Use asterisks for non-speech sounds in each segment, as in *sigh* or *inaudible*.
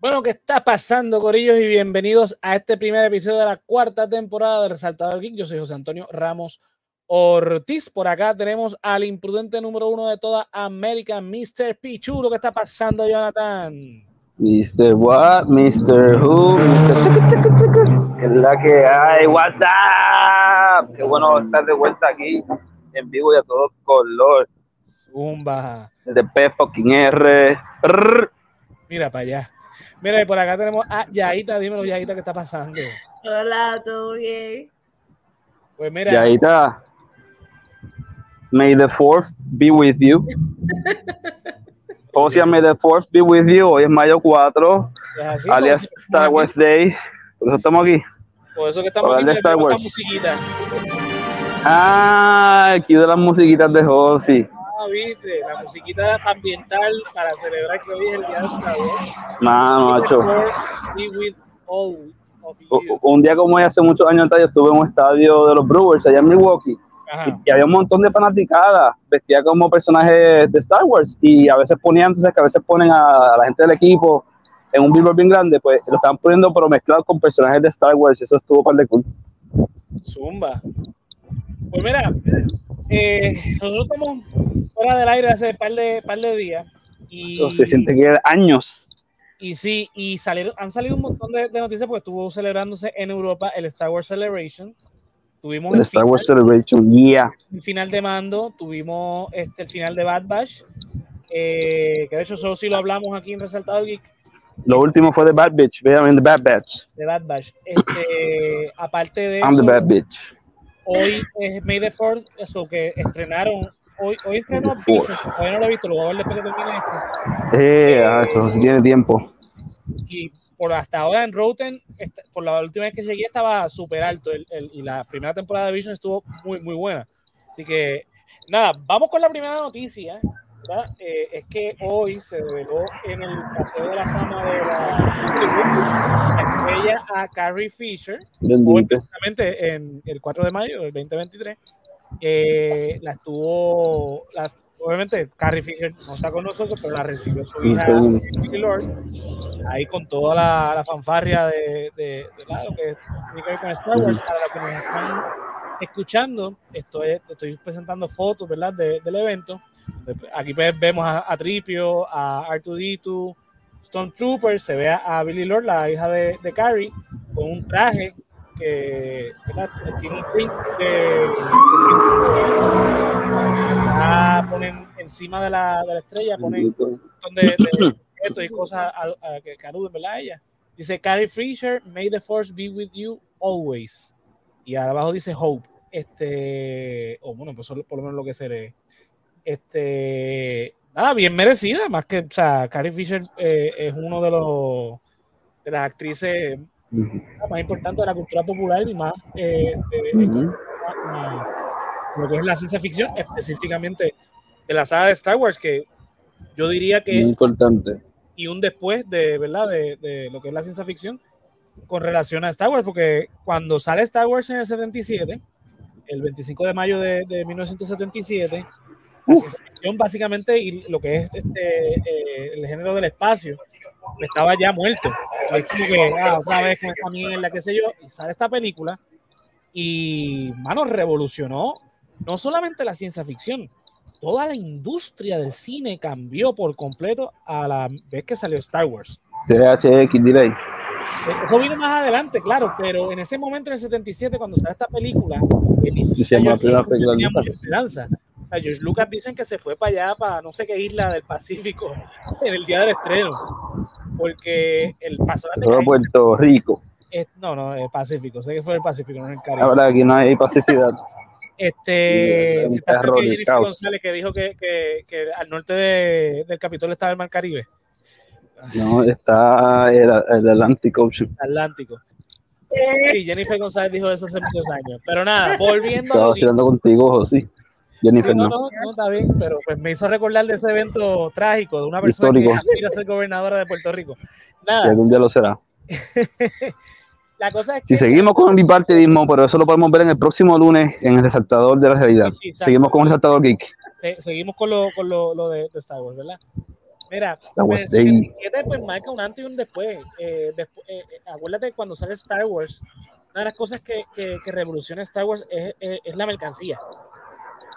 Bueno, ¿qué está pasando, Corillos? Y bienvenidos a este primer episodio de la cuarta temporada de Resaltador Geek. Yo soy José Antonio Ramos Ortiz. Por acá tenemos al imprudente número uno de toda América, Mr. Pichu. ¿Qué está pasando, Jonathan? Mr. What, Mr. Who, Mr. Chica, chica, chica. Es la que hay, WhatsApp. Qué bueno estar de vuelta aquí en vivo y a todo color. Zumba. De P fucking R. Rrr. Mira para allá. Mira, y por acá tenemos a Yaita. Dímelo, Yaita, ¿qué está pasando? Hola, ¿todo bien? Pues mira, Y ahí está. May the fourth be with you. O sea, May the fourth be with you. Hoy es mayo 4, es así, alias Star Wars Day. Por eso estamos aquí. Por eso que estamos aquí, de Star Wars. Ah, aquí de las musiquitas de Josie. La musiquita ambiental para celebrar que hoy es el día de Star Wars. Macho. Un día como hoy, hace muchos años atrás, yo estuve en un estadio de los Brewers allá en Milwaukee. Ajá. y había un montón de fanaticadas vestidas como personajes de Star Wars y a veces ponían, entonces que a veces ponen a, la gente del equipo en un billboard bien grande, pues lo estaban poniendo pero mezclado con personajes de Star Wars y eso estuvo par de cool. Zumba. Pues mira, eh, nosotros estamos fuera del aire hace par de, par de días. Y, Eso se siente que años. y sí, y salieron, han salido un montón de, de noticias porque estuvo celebrándose en Europa el Star Wars Celebration. Tuvimos El el Star final, Wars Celebration, yeah. el final de Mando, tuvimos este, el final de Bad Batch, eh, que de hecho solo si lo hablamos aquí en Resaltado Geek, Lo último fue The Bad Bitch, vean The Bad Batch. de Bad Batch. Este, aparte de I'm eso, the Bad Bitch. Hoy es May the 4th, eso que estrenaron. Hoy, hoy estrenó fourth. Visions, todavía no lo he visto, lo voy a ver después que termine esto. Eh, ah, eso sí tiene tiempo. Y por hasta ahora en Rotten, por la última vez que llegué estaba súper alto el- el- y la primera temporada de Vision estuvo muy, muy buena. Así que, nada, vamos con la primera noticia. Eh, es que hoy se reveló en el Paseo de la Fama de la, la estrella a Carrie Fisher, hoy precisamente en el 4 de mayo del 2023, eh, la estuvo, la- obviamente Carrie Fisher no está con nosotros, pero la recibió su hija. Emily Lord, ahí con toda la, la fanfarria de, de, de la- lo que tiene que ver con Star Wars, para los que nos están escuchando, estoy, estoy presentando fotos ¿verdad? De- del evento. Aquí pues vemos a, a Tripio, a R2D2, Stormtrooper, se ve a Billy Lord, la hija de, de Carrie, con un traje que ¿verdad? tiene un print de. Ponen encima de la, de la estrella, ponen un montón de, objetos y cosas a- a- que, que ¿verdad? Ella. Dice Carrie Fisher, may the force be with you always. Y abajo dice hope. Este, o bueno, pues por lo menos lo que se lee. Este, nada, bien merecida, más que, o sea, Carrie Fisher eh, es uno de los de las actrices Ujú. más importantes de la cultura popular y más eh, de- Ujú. a- lo que es la ciencia ficción, específicamente de la saga de Star Wars, que yo diría que Muy importante. y un después de, ¿verdad? De, de lo que es la ciencia ficción con relación a Star Wars, porque cuando sale Star Wars en el 77, el 25 de mayo de, de 1977, ficción básicamente y lo que es este, eh, el género del espacio estaba ya muerto. Es como que, ah, otra vez con esta mierda, qué sé yo, y sale esta película y, mano, revolucionó no solamente la ciencia ficción, toda la industria del cine cambió por completo a la vez que salió Star Wars. THX Delay. Eso vino más adelante, claro, pero en ese momento, en el 77, cuando sale esta película, eh, ni Se llama la película de sea, George Lucas dicen que se fue para allá, para no sé qué isla del Pacífico, *laughs* en el día del estreno, porque el personaje... Todo Puerto Rico. es- no, no, el Pacífico, sé que fue el Pacífico, no en el Caribe. Ahora aquí no hay pacificidad. Este, si está y Jennifer caos. González que dijo que, que, que al norte de- del Capitolio estaba el Mar Caribe, No, está el, el Ocean. Atlántico. Eh, Sí, Jennifer González dijo eso hace muchos años. Pero nada, volviendo a Estaba lo vacilando contigo, José. Jennifer, Sí, no, no. no, está bien, pero pues me hizo recordar de ese evento trágico de una persona Histórico. que aspira a ser gobernadora de Puerto Rico. Que Nada, algún día lo será. *laughs* la cosa es que. Si seguimos con el bipartidismo, pero eso lo podemos ver en el próximo lunes en el resaltador de la realidad. Sí, seguimos con el resaltador geek. se- seguimos con lo, con lo, lo de, de Star Wars, ¿verdad? Mira, Star Wars el Day. 77 pues marca un antes y un después. Eh, despu- eh, eh, acuérdate cuando sale Star Wars, una de las cosas que, que, que revoluciona Star Wars es, es- es la mercancía.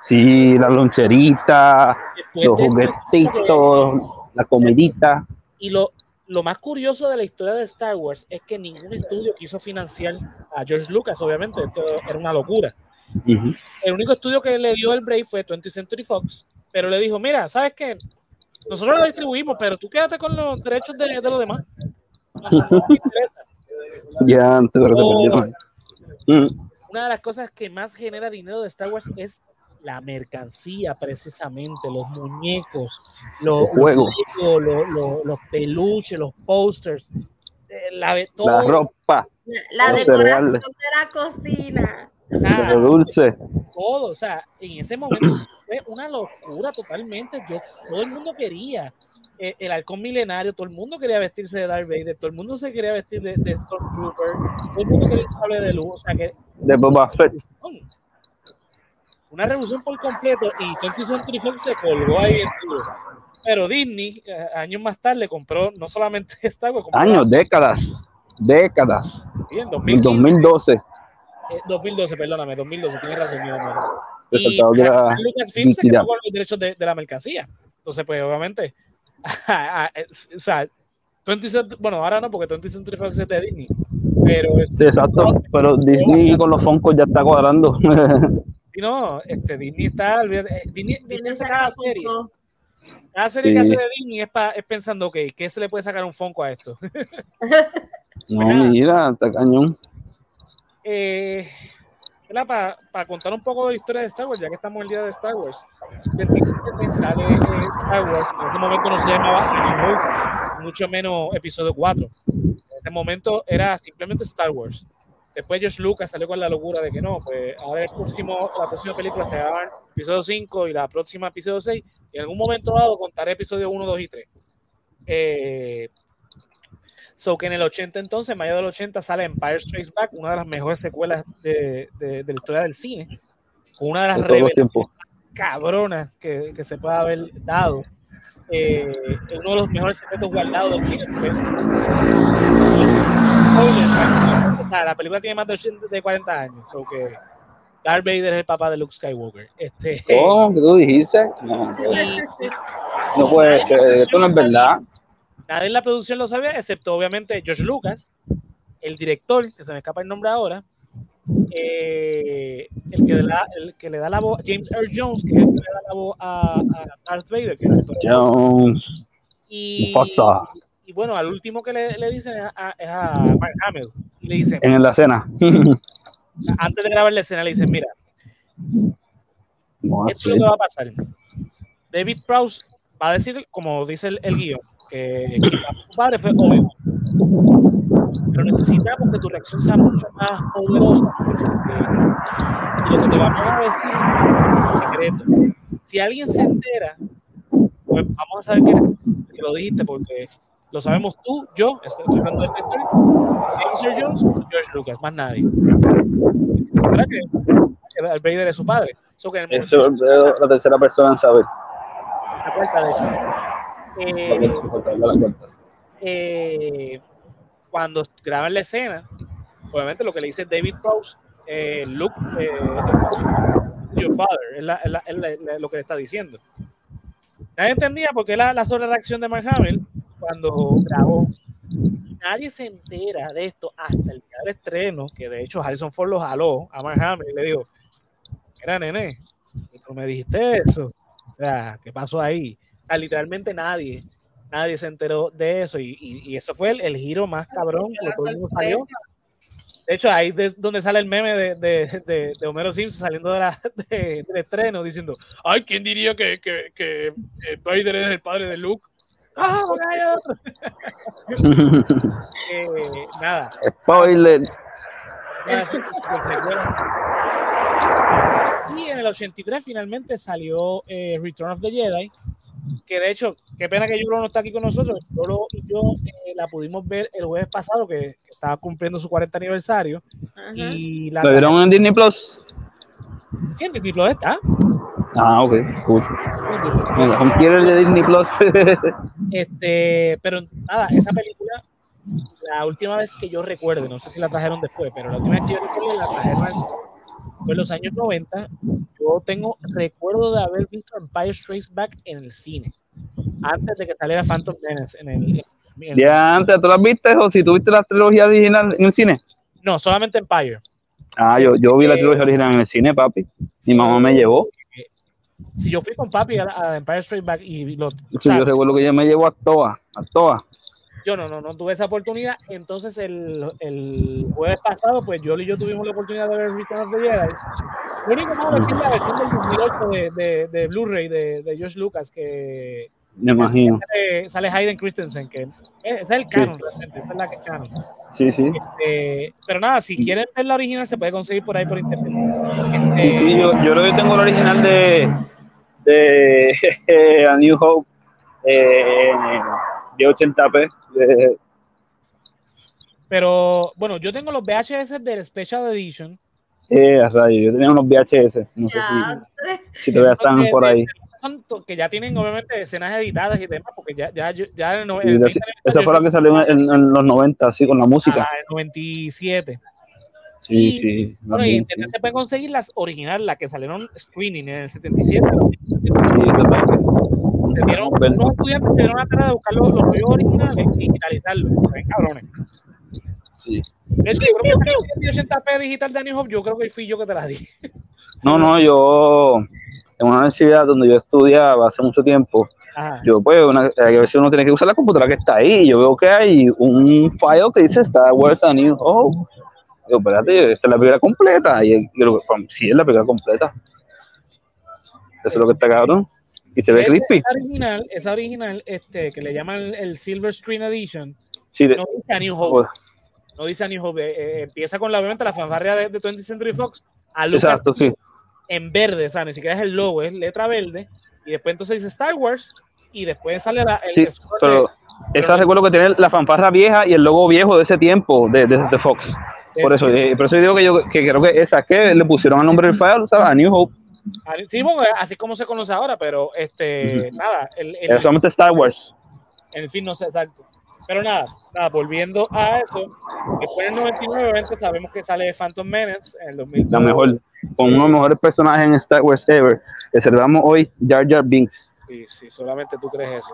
Sí, la loncherita, Después los de juguetitos, la comidita. Y lo, lo más curioso de la historia de Star Wars es que ningún estudio quiso financiar a George Lucas, obviamente, esto era una locura. Ujú. El único estudio que le dio el break fue 20th Century Fox, pero le dijo, mira, ¿sabes qué? Nosotros lo distribuimos, pero tú quédate con los derechos de, de los demás. *laughs* Ya antes de. Una de las cosas que más genera dinero de Star Wars es la mercancía, precisamente, los muñecos, los, Los juegos. los, los- los- los peluches, los posters, eh, la, todo. La ropa, La, decoración de la cocina. Lo dulce. todo, o sea, en ese momento fue una locura totalmente. Yo, todo el mundo quería eh, el halcón milenario, todo el mundo quería vestirse de Darth Vader, todo el mundo se quería vestir de, de Stormtrooper, todo el mundo quería el sable de luz, o sea que De Boba Fett. Una revolución por completo y 20th Century Fox se colgó ahí bien duro. Pero Disney, eh, años más tarde, compró no solamente *laughs* Wars, compró Años, décadas. Décadas. en En 2015, 2012. eh, 2012, perdóname, 2012, tienes razón, mi hermano. Y Lucasfilm se quedó con los derechos de, de la mercancía. Entonces, pues, obviamente, *laughs* o sea, 20th Century- bueno, ahora no, porque 20th Century Fox es de Disney, pero es- Sí, exacto. Pero Disney con los Foncos ya está cuadrando. *laughs* si no, este, Disney está, olvídate, eh, Disney, Disney saca cada serie, cada serie que hace de Disney es, pa- es pensando, ok, ¿qué se le puede sacar un Funko a esto? *laughs* no, mira, está cañón. eh, para contar un poco de la historia de Star Wars, ya que estamos el día de Star Wars, 27 sale eh, Star Wars, en ese momento no se llamaba mucho menos episodio 4. En ese momento era simplemente Star Wars. Después George Lucas salió con la locura de que no, pues ahora el próximo, la próxima película se llama episodio 5 y la próxima episodio 6, y en algún momento dado contaré episodio 1, 2 y 3. Eh, So que en el 80 entonces, en mayo del 80 sale Empire Strikes Back, una de las mejores secuelas de, de- de la historia del cine, una de las revelaciones cabronas que, que se puede haber dado. Eh, uno de los mejores secretos guardados del cine. Spoiler, o sea, la película tiene más de, 80 de 40 años, so que Darth Vader es el papá de Luke Skywalker. Este, ¿Cómo? ¿Qué tú dijiste? No, no puede ser. Esto no es verdad. Nadie en la producción lo sabía, excepto obviamente George Lucas, el director, que se me escapa el nombre ahora, eh, el, que le da, el que le da la voz, James Earl Jones, que es el que le da la voz a, a Darth Vader. que es el- Jones. y, y bueno, al último que le, le dicen es a, es a Mark Hamill. Le dicen, En la cena. *laughs* antes de grabar la escena, le dicen, mira, No, esto es lo que va a pasar. David Prowse va a decir, como dice el, el guion, que, que tu padre fue obvio. Pero necesitamos que tu reacción sea mucho más poderosa. porque, lo que te vamos a decir es secreto. Si alguien se entera, pues vamos a saber que, que lo dijiste, porque lo sabemos tú, yo, estoy hablando del director, James Jones, George Lucas, más nadie. ¿Verdad que Darth Vader es su padre? Eso que en el Eso es la tercera persona en saber. la cuarta de La eh, eh, cuando graban la escena, obviamente lo que le dice David Prowse, eh, Luke, eh, your father, es, la- es la- es la- es lo que le está diciendo. Nadie entendía por qué la, la sola reacción de Mark Hamill cuando grabó. Nadie se entera de esto hasta el día del estreno, que de hecho Harrison Ford lo jaló a Mark Hamill y le dijo, mira nene, tú me dijiste eso. O sea, ¿qué pasó ahí? O sea, literalmente nadie, nadie se enteró de eso y, y- y eso fue el, el giro más cabrón que todo el mundo salió. De hecho, ahí es donde sale el meme de, de, de, de Homero Simpson saliendo de la, de- del estreno diciendo, ay, ¿quién diría que, que, que eh, Vader es el padre de Luke? ¡Ah! Eh, nada, Spoiler. *laughs* Y en el 83 finalmente salió eh, Return of the Jedi, que de hecho, qué pena que Yulo no está aquí con nosotros. Yulo y yo eh, la pudimos ver el jueves pasado, que, que estaba cumpliendo su 40 aniversario. Ajá. Y la ¿Lo vieron en Disney Plus? Sí, en Disney Plus está. Ah, ok, cool. Un killer de Disney Plus. *laughs* Este, pero nada, esa película, la última vez que yo recuerde, no sé si la trajeron después, pero la última vez que yo recuerdo la trajeron al fue en los años 90. Yo tengo recuerdo de haber visto Empire Strikes Back en el cine, antes de que saliera Phantom Menace en el... en- en- ya antes, ¿tú las viste o si tuviste la trilogía original en el cine? no, solamente Empire. Ah, yo, yo vi la Eh, trilogía original en el cine, papi. Mi mamá me llevó. Si yo fui con papi a, a Empire Strikes Back y lo, Sí, yo recuerdo que ella me llevó a toa, a toa. yo no, no, no tuve esa oportunidad. Entonces el, el jueves pasado, pues yo y yo tuvimos la oportunidad de ver Return of the Jedi. Lo único malo es que la versión del 2008 de, de, de Blu-ray de, de George Lucas que Me imagino. sale, sale Hayden Christensen, que ese es el canon realmente, esa es la que es canon. Sí, sí. Eh, pero nada, si quieren ver la original se puede conseguir por ahí por internet. Sí, sí, yo, yo creo que tengo el original de, de *laughs* A New Hope eh, de 80p. de- Pero bueno, yo tengo los VHS del Special Edition. eh, a rayos, yo tenía unos VHS, no sé Ya, si, si todavía están por ahí. Son que ya tienen obviamente escenas editadas y demás, porque ya, ya, ya no, Sí, el la- 20 esa fue la que salió en, en los 90, así, con la música. Ah, el 97. Sí, y- sí. Bueno, y en internet sí. se pueden conseguir las originales, las que salieron screening en el 77. Sí, eso también. Se dieron, unos estudiantes se dieron a tarea de buscar los, los rollos originales y digitalizarlos. Se ven cabrones. Sí. De hecho, yo creo que esa 1080p digital de A New Hope, yo creo que fui yo que te la di. *laughs* No, no, yo en una universidad donde yo estudiaba hace mucho tiempo, Ajá. yo pues una, a veces uno tiene que usar la computadora que está ahí y yo veo que hay un file que dice Star Wars A New Hope. Digo, espérate, esta es la película completa. Y yo "Pam, sí, es la película completa. Eso es lo que está cabrón. Y se ve crispy. Esa original, esa original este, que le llaman el, Silver Screen Edition, Sí, no dice A New Hope. pues, No dice A New Hope. eh, eh, empieza con la, obviamente la fanfarria de, de 20th Century Fox a Lucas exacto, sí. en verde, o sea, ni siquiera es el logo, es letra verde. Y después entonces dice Star Wars y después sale la, el Sí, el pero de- esa recuerdo que tiene la fanfarra vieja y el logo viejo de ese tiempo de, de, de Fox. Por eso, eh, por eso digo que yo que creo que esa que le pusieron el nombre del file, ¿sabes? A New Hope. Ah, Sí, bueno, así como se conoce ahora, pero este, nada, el, el- solamente Star Wars. en fin, no sé exacto. Pero nada, nada, volviendo a eso, después del 99, obviamente sabemos que sale Phantom Menace en el 2002. La mejor, con uno de los mejores personajes en Star Wars ever. Le celebramos hoy Jar Jar Binks. Sí, sí, solamente tú crees eso.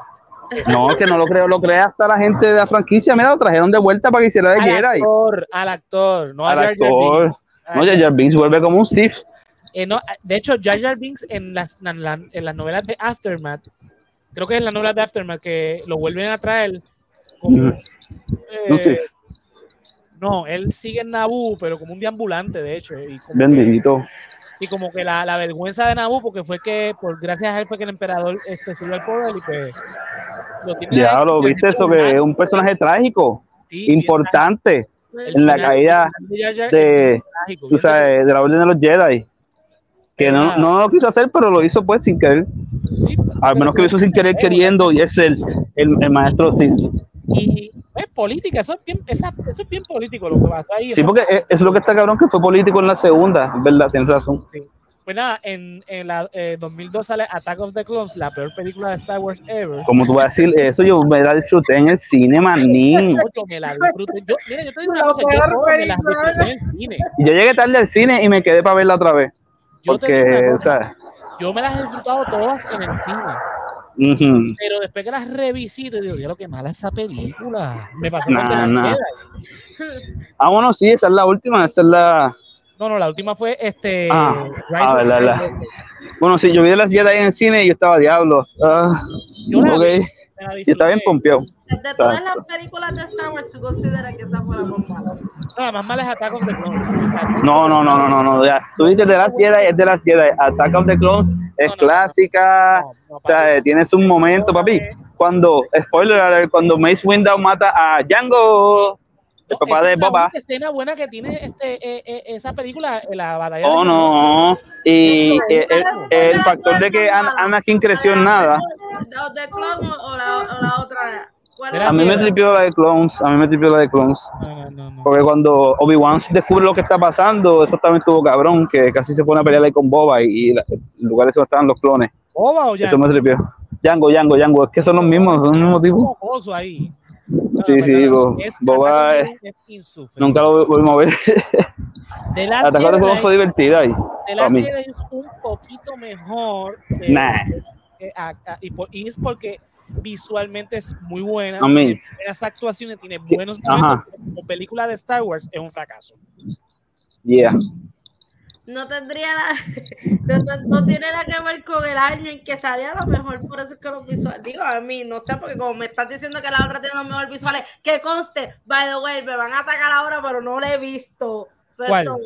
No, que no lo creo, lo crea hasta la gente de la franquicia. Mira, lo trajeron de vuelta para que hiciera de Al Jedi. actor, al actor, no Al a Jar Jar actor. Binks. No, Jar Jar Binks vuelve como un Sith. Eh, no, de hecho, Jar Jar Binks en las, en, la- en las novelas de Aftermath, creo que es en las novelas de Aftermath que lo vuelven a traer como, eh, Un Sith. no, él sigue en Naboo, pero como un deambulante, de hecho, y como que, Bendito. y como que la, la vergüenza de Naboo, porque fue que, por gracias a él, fue que el emperador este, subió al poder y pues lo tiene Diablo, ¿viste eso? Que es un personaje trágico, sí, importante en la caída de trágico, tú sabes, de la Orden de los Jedi. Que no, no lo quiso hacer, pero lo hizo pues sin querer. sí, Al menos que lo hizo sin querer queriendo y es el, el, el maestro Sith. y, es política, eso es bien, eso es bien político lo que pasó ahí. Sí, porque es, es lo que está cabrón que fue político en la segunda, verdad, tienes razón. Pues nada, en, en la eh, 2002 sale Attack of the Clones, la peor película de Star Wars ever. Como tú vas a decir eso, yo me la disfruté en el cine, manín. Yo me la disfruté. Yo, mira, yo te digo una La cosa, yo me disfruté en el cine. Yo llegué tarde al cine y me quedé para verla otra vez. Yo, te digo Porque, o sea, yo me las he disfrutado todas en el cine. Pero después que las revisito, digo, Dios, qué mala esa película. Me pasó Nah, nah. *laughs* Ah, bueno, sí, esa es la última, esa es la... No, no, la última fue este. Ah, ah, verdad. Bueno, sí, yo vi las Jedi en el cine y yo estaba diablo. Ah, Yo la ok, vi, me la y estaba bien pompeado. De todas las películas de Star Wars, ¿tú consideras que esa fue la más mala? No, la más mala es Attack of the Clones. No, no, no, no, no, no, ya. Tú dices de las Jedi, es de las Jedi. Attack of the Clones es No, no, clásica, No, no, o sea, papi. eh, tiene su momento, papi. Cuando, spoiler alert, cuando Mace Windu mata a Django, el No, papá esa de es la Boba. única escena buena que tiene este, eh, eh, esa película, la batalla. Oh, de- no. Y eh, el, el- el factor de que An- Anakin creció en nada. ¿De Clone o la, o la otra? ¿Cuál De es la A mí me tripió la de Clones, a mí me tripió la de Clones. No, no, no, no. Porque cuando Obi-Wan descubre lo que está pasando, eso también estuvo cabrón, que casi se pone a pelear ahí con Boba y, y la- el lugar ese donde estaban los clones. ¿Boba o ya? Eso me tripió. Django, Django, Django, es que son los mismos, son el mismo tipo. mocoso Sí, sí, Bo- es, Boba es- es insufrible. Nunca lo volvimos a ver. The *laughs* Last Hasta ahora divertida ahí. Mí. Jedi es un poquito mejor. que- Nah. que- a- a- y, por- y es porque visualmente es muy buena. A mí. Tiene buenas actuaciones, tiene Sí, buenos ajá. momentos. Como película de Star Wars es un fracaso. Yeah. No tendría la, *laughs* no, no- no tiene nada que ver con el año en que salía a lo mejor, por eso es que los visuales, digo a mí, no sé, porque como me estás diciendo que la otra tiene los mejores visuales, que conste, by the way, me van a atacar ahora, pero no la he visto. Pero ¿Cuál? eso,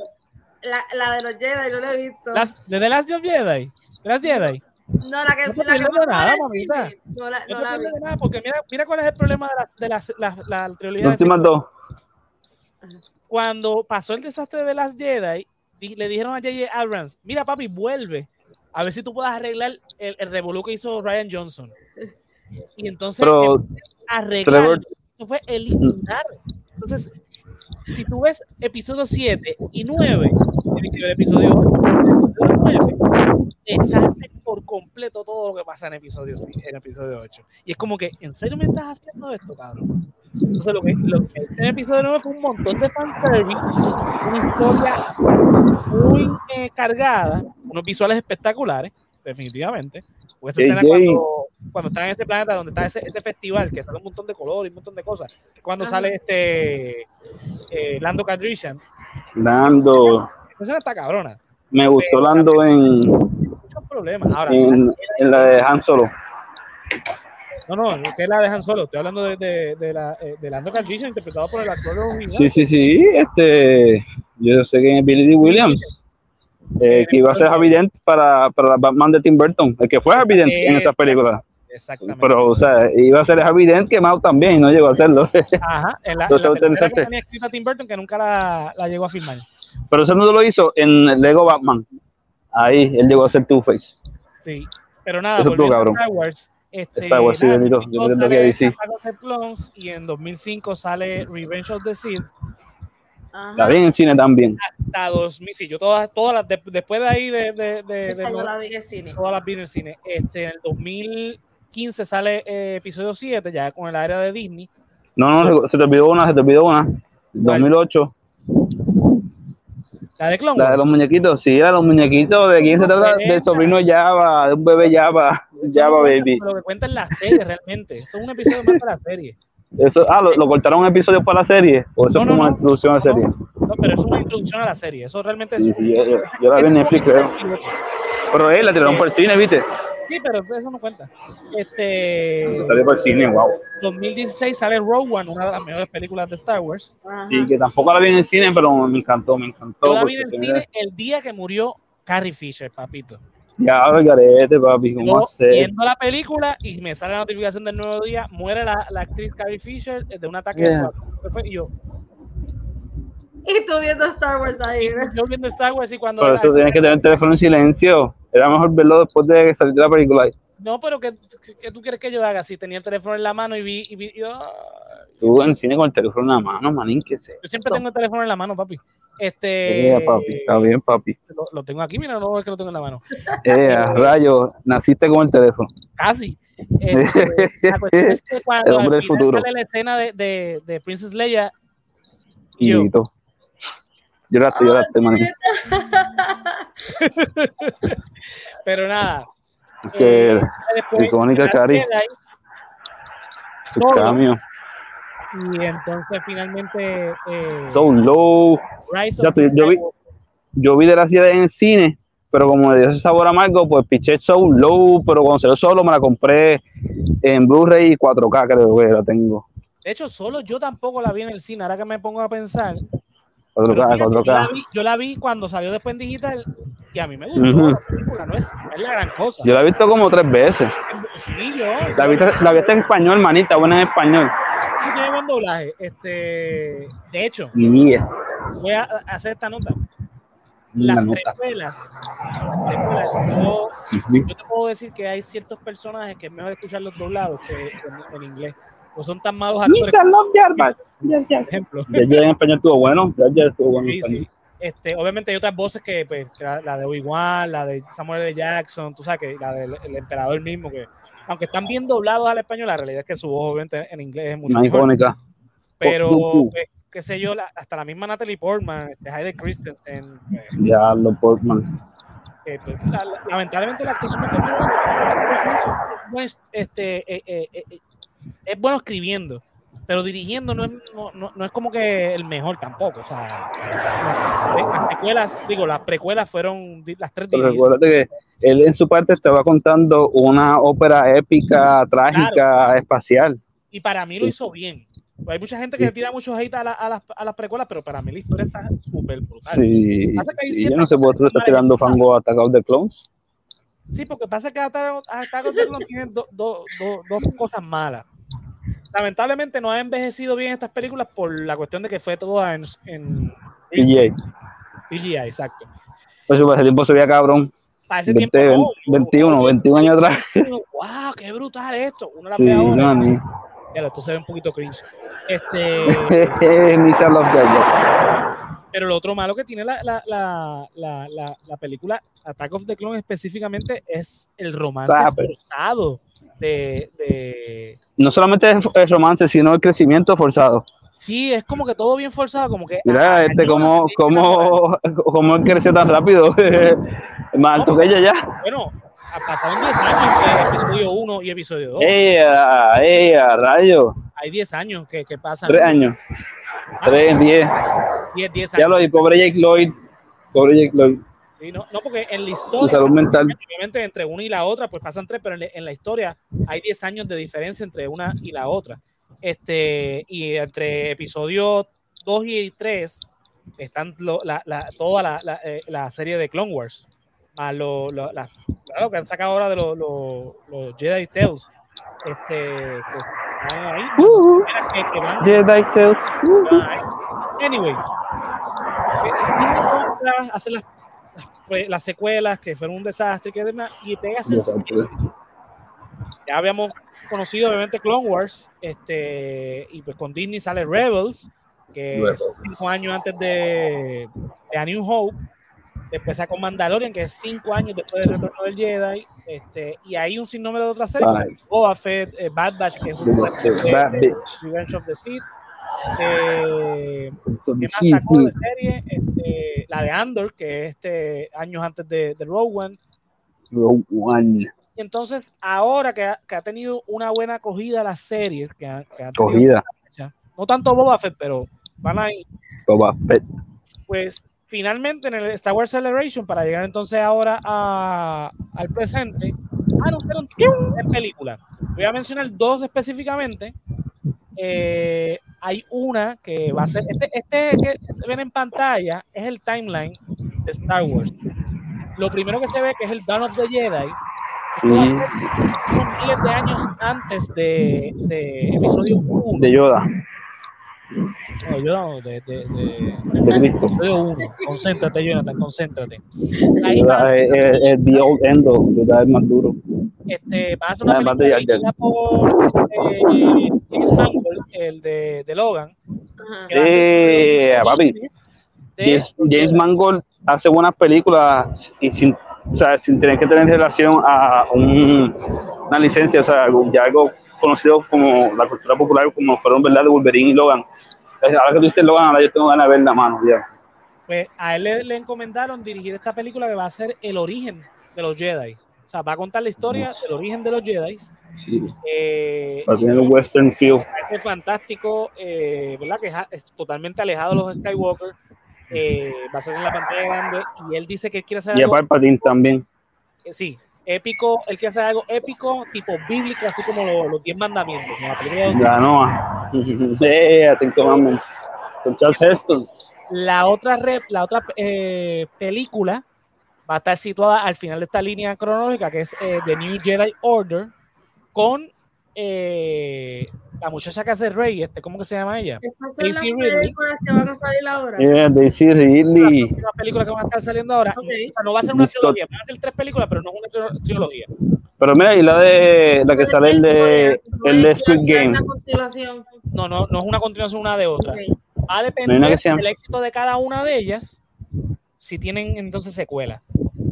La, la de los Jedi, no la he visto. Las, de The Last Jedi. The Last Jedi. no, la que, no la que de nada, mamita. No la, No no la vi. de nada, porque mira, mira cuál es el problema de, las, de las, la, la trilogía Las de últimas dos. cuando pasó el desastre de las Jedi, di- le dijeron a J.J. Abrams, mira papi, vuelve, a ver si tú puedas arreglar el, el revolú que hizo Ryan Johnson. *laughs* Y entonces Pero arreglar, Trevor- eso fue eliminar. Entonces, si tú ves episodio 7 y 9, tienes que ver episodio 8, episodio 9, deshace por completo todo lo que pasa en episodio, en episodio 8. Y es como que, ¿en serio me estás haciendo esto, cabrón? Entonces, lo que, lo que el episodio 9 fue un montón de fanservice, una historia muy eh, cargada, unos visuales espectaculares, definitivamente. Pues esa escena cuando, cuando está en ese planeta donde está ese, ese festival, que sale un montón de color y un montón de cosas. Cuando Ajá. sale este eh, Lando Calrissian, Lando, esa escena está cabrona. me gustó Lando en, Muchos problemas. Ahora, en, en la de Han Solo. No, no, que la de Han Solo. Estoy hablando de, de, de la, eh, de Lando Calrissian, interpretado por el actor original. Sí, sí, sí. Este, yo sé que es Billy D. Williams. eh, que iba a ser Harvey Dent para, para la Batman de Tim Burton, el que fue Harvey Dent en esa película. Exactamente. Pero, o sea, iba a ser Harvey Dent quemado también y no llegó a hacerlo. Ajá, en la, en *laughs* que tenía escrita Tim Burton, que nunca la, la llegó a filmar. Pero eso no lo hizo en Lego Batman. Ahí, él llegó a ser Two-Face. Sí, pero nada, Eso a. Star Wars. Este, Star Wars, nada, Yo 2002 creo que the Clones y en 2005 sale Revenge of the Sith. Ajá. La vi en cine también. Hasta 2000, sí, yo todas, todas las, de- después de ahí, de, de, de- Esa de- yo la vi en el cine. todas las vi en el cine. Este, en el 2015 sale eh, episodio 7, ya con el área de Disney. No, no, se te olvidó una, se te olvidó una. 2008. La de Clone La de los muñequitos, sí, la de los muñequitos. ¿De quién se trata? Del sobrino Java, de un bebé Java. Java no Baby. Lo que cuenta en la serie realmente. Eso es un episodio más de la serie. Eso, ah, ¿lo, lo cortaron un episodio para la serie? ¿O eso No, es no, como no. una introducción a la serie? No, pero es una introducción a la serie. Eso realmente es. Sí, sí, yo, yo- yo la vi en Netflix, creo. Pero él la tiraron por el cine, ¿viste? Sí, pero eso no cuenta. Este. Salió por el cine, wow. 2016 sale Rogue One, una de las mejores películas de Star Wars. Ajá. Sí, que tampoco la vi en el cine, pero me encantó, me encantó. Yo la vi en el tenía- cine el día que murió Carrie Fisher, papito. Ya, garete, papi, ¿cómo Yo hacer? viendo la película y me sale la notificación del nuevo día, muere la, la actriz Carrie Fisher de un ataque de Yeah. corazón. ¿Qué fue? Y yo, Y tú viendo Star Wars ahí, ¿no? yo viendo Star Wars y cuando... Por la- eso tienes que tener el teléfono en silencio. Era mejor verlo después de salir de la película. No, pero ¿qué, qué tú quieres que yo haga? Si tenía el teléfono en la mano y vi... Y vi y, ah, Tú en el cine con el teléfono en la mano, manín, que sé. yo siempre tengo el teléfono en la mano, papi. Este... Eh, papi, está bien, papi. Lo, lo tengo aquí, mira, no es que lo tengo en la mano. Eh, a rayo, naciste con el teléfono. Casi. *laughs* Este, la cuestión es que cuando El hombre del futuro. sale la escena de, de, de Princess Leia, Yo. Y todo. Lloraste, lloraste, manín. *laughs* pero nada. Que Eh, icónica, Cari. Su cambio. Y entonces finalmente eh, So low. Rise yo vi-. Yo vi de la serie en el cine, pero como me dio ese sabor amargo, pues piché So low. Pero cuando salió solo, me la compré en Blu-ray 4K, creo que la tengo. De hecho, solo yo tampoco la vi en el cine. Ahora que me pongo a pensar. pero 4K, fíjate, yo, la 4K. vi, yo la vi cuando salió después en digital y a mí me gustó Ujú. la película. No es, la gran cosa. Yo la he visto como tres veces. Sí, yo. La viste, la viste en español, manita, buena en español. Tiene buen doblaje. Este, de hecho, Yeah. voy a hacer esta nota. Las La nota. precuelas, las yo, Sí, sí. yo te puedo decir que hay ciertos personajes que es mejor escucharlos doblados que, que en, en inglés. o son tan malos actores. Por ejemplo. En español estuvo bueno. Estuvo bueno en Sí, español. sí. Este, obviamente hay otras voces que, pues, que la, la de Obi-Wan, la de Samuel L. Jackson, tú sabes que la del el emperador mismo, que aunque están bien doblados al español, la realidad es que su voz obviamente en inglés es mucho mejor. icónica. Pero, pues, qué sé yo, la- hasta la misma Natalie Portman, este, Hayden Christensen, eh, Ya, lo Portman. que, pues, la- la- lamentablemente la actuación es, es buen, este, eh, eh, eh, eh, es bueno escribiendo, pero dirigiendo no es, no, no- no es como que el mejor tampoco. O sea, las, las secuelas, digo, las precuelas fueron las tres Pero recuérdate que él en su parte estaba contando una ópera épica, trágica, espacial. Y para mí lo hizo bien. Hay mucha gente que le tira mucho hate a, la- a las, a las precuelas, pero para mí la historia está súper brutal. Sí, Pasa que hay sí, ciertas yo no sé por qué estás tirando fango a Attack of the Clones. Sí, porque pasa que Attack of the Clones tiene do- do- do- dos cosas malas. Lamentablemente no ha envejecido bien estas películas por la cuestión de que fue todo en, en CGI. CGI, exacto. Pues para ese tiempo se veía cabrón. Para ese 20, tiempo, no, 21, yo- 21 años atrás. *laughs* ¡Wow! ¡Qué brutal esto! Uno la Sí, ve ahora. esto se ve un poquito cringe. Este, *laughs* pero lo otro malo que tiene la, la, la, la, la, la película Attack of the Clone específicamente es el romance Sabe. forzado de, de, No solamente es el romance, sino el crecimiento forzado. Sí, es como que todo bien forzado, como que. Mira, ah, este, cómo, cómo, *laughs* cómo él creció tan rápido. *laughs* Más alto que ella ya. Bueno, ha- pasaron 10 años entre episodio 1 y episodio 2. Ella, ella, rayo. Hay 10 años que, que pasan. Tres años. Tres, diez. 10, 10 años. Ya lo di, pobre Jake Lloyd. Pobre Jake Lloyd. Sí, no, no, porque en la historia, salud mental. obviamente entre una y la otra, pues pasan tres, pero en, la- en la historia hay 10 años de diferencia entre una y la otra. Este, y entre episodios 2 y 3 están lo- la, la- toda la, la, eh, la serie de Clone Wars. Más lo, lo, la- claro, que han sacado ahora de los Jedi Tales. Este, que están ahí. Uh, que, que van- Jedi Tales. Uh. Anyway, eh, Disney compra, hace las, las, las secuelas que fueron un desastre y que demás, y series. Ya habíamos conocido obviamente Clone Wars, este, y pues con Disney sale Rebels, que Rebels. es cinco años antes de, de A New Hope. Después sacó Mandalorian, que es cinco años después del retorno del Jedi. Este, y hay un sinnúmero de otras series, Nice. Boba Fett, eh, Bad Batch, que es un The Bad Bitch. Revenge of the Sith. Eh, So ¿Qué the más sacó de serie? Este, la de Andor, que es este, años antes de, de Rogue One. Rogue One. Y entonces, ahora que ha, que ha tenido una buena acogida las series, que, ha- que ha tenido Cogida. no tanto Boba Fett, pero van ahí, Boba Fett. pues finalmente en el Star Wars Celebration, para llegar entonces ahora a- al presente, anunciaron tres películas. Voy a mencionar dos específicamente. Eh, hay una que va a ser, este, este que ven en pantalla es el timeline de Star Wars. Lo primero que se ve que es el Dawn of the Jedi. Sí. Miles de años antes de, de episodio 1. De Yoda. No, yo no, de, de, de, De Cristo. episodio 1. Concéntrate, Jonathan, concéntrate. Ahí va, Yoda es es- es the old Endo. Yoda es más duro. este, va a ser una película por este, James Mangold, el de, de Logan. Que Eh, papi. James. Mangold hace buenas películas y sin, o sea, sin tener que tener relación a un- una licencia, o sea, algo- ya algo conocido como la cultura popular, como fueron verdad de Wolverine y Logan. Eh, Ahora que tuviste Logan, ahora yo tengo ganas de ver la mano, ya. Pues a él le, le encomendaron dirigir esta película que va a ser el origen de los Jedi. O sea, va a contar la historia del origen de los Jedi. Sí, Eh, para y tener un western feel. parece fantástico, eh, ¿verdad? Que es, es totalmente alejado de los Skywalker. eh, va a ser en la pantalla grande. Y él dice que quiere hacer Y a algo, Palpatine también. eh, sí, épico. Él quiere hacer algo épico, tipo bíblico, así como lo- los Diez Mandamientos. como la película de- La Noah. *laughs* Ten Commandments. Con Charles Heston. La otra, rep- la otra eh, película va a estar situada al final de esta línea cronológica, que es eh, The New Jedi Order, con eh, la muchacha que hace Rey, este, ¿cómo que se llama ella? Esas son las Daisy Ridley. películas que van a salir ahora. Yeah, Daisy Ridley. Una película que van a estar saliendo ahora. Ok. O sea, no va a ser una Listo. trilogía, van a ser tres películas, pero no es una tri- trilogía. Pero mira, y la de la que sale el de el de Squid Game. No, no, no es una continuación una de otra. Va a No depender sea. del éxito de cada una de ellas, si tienen entonces secuela.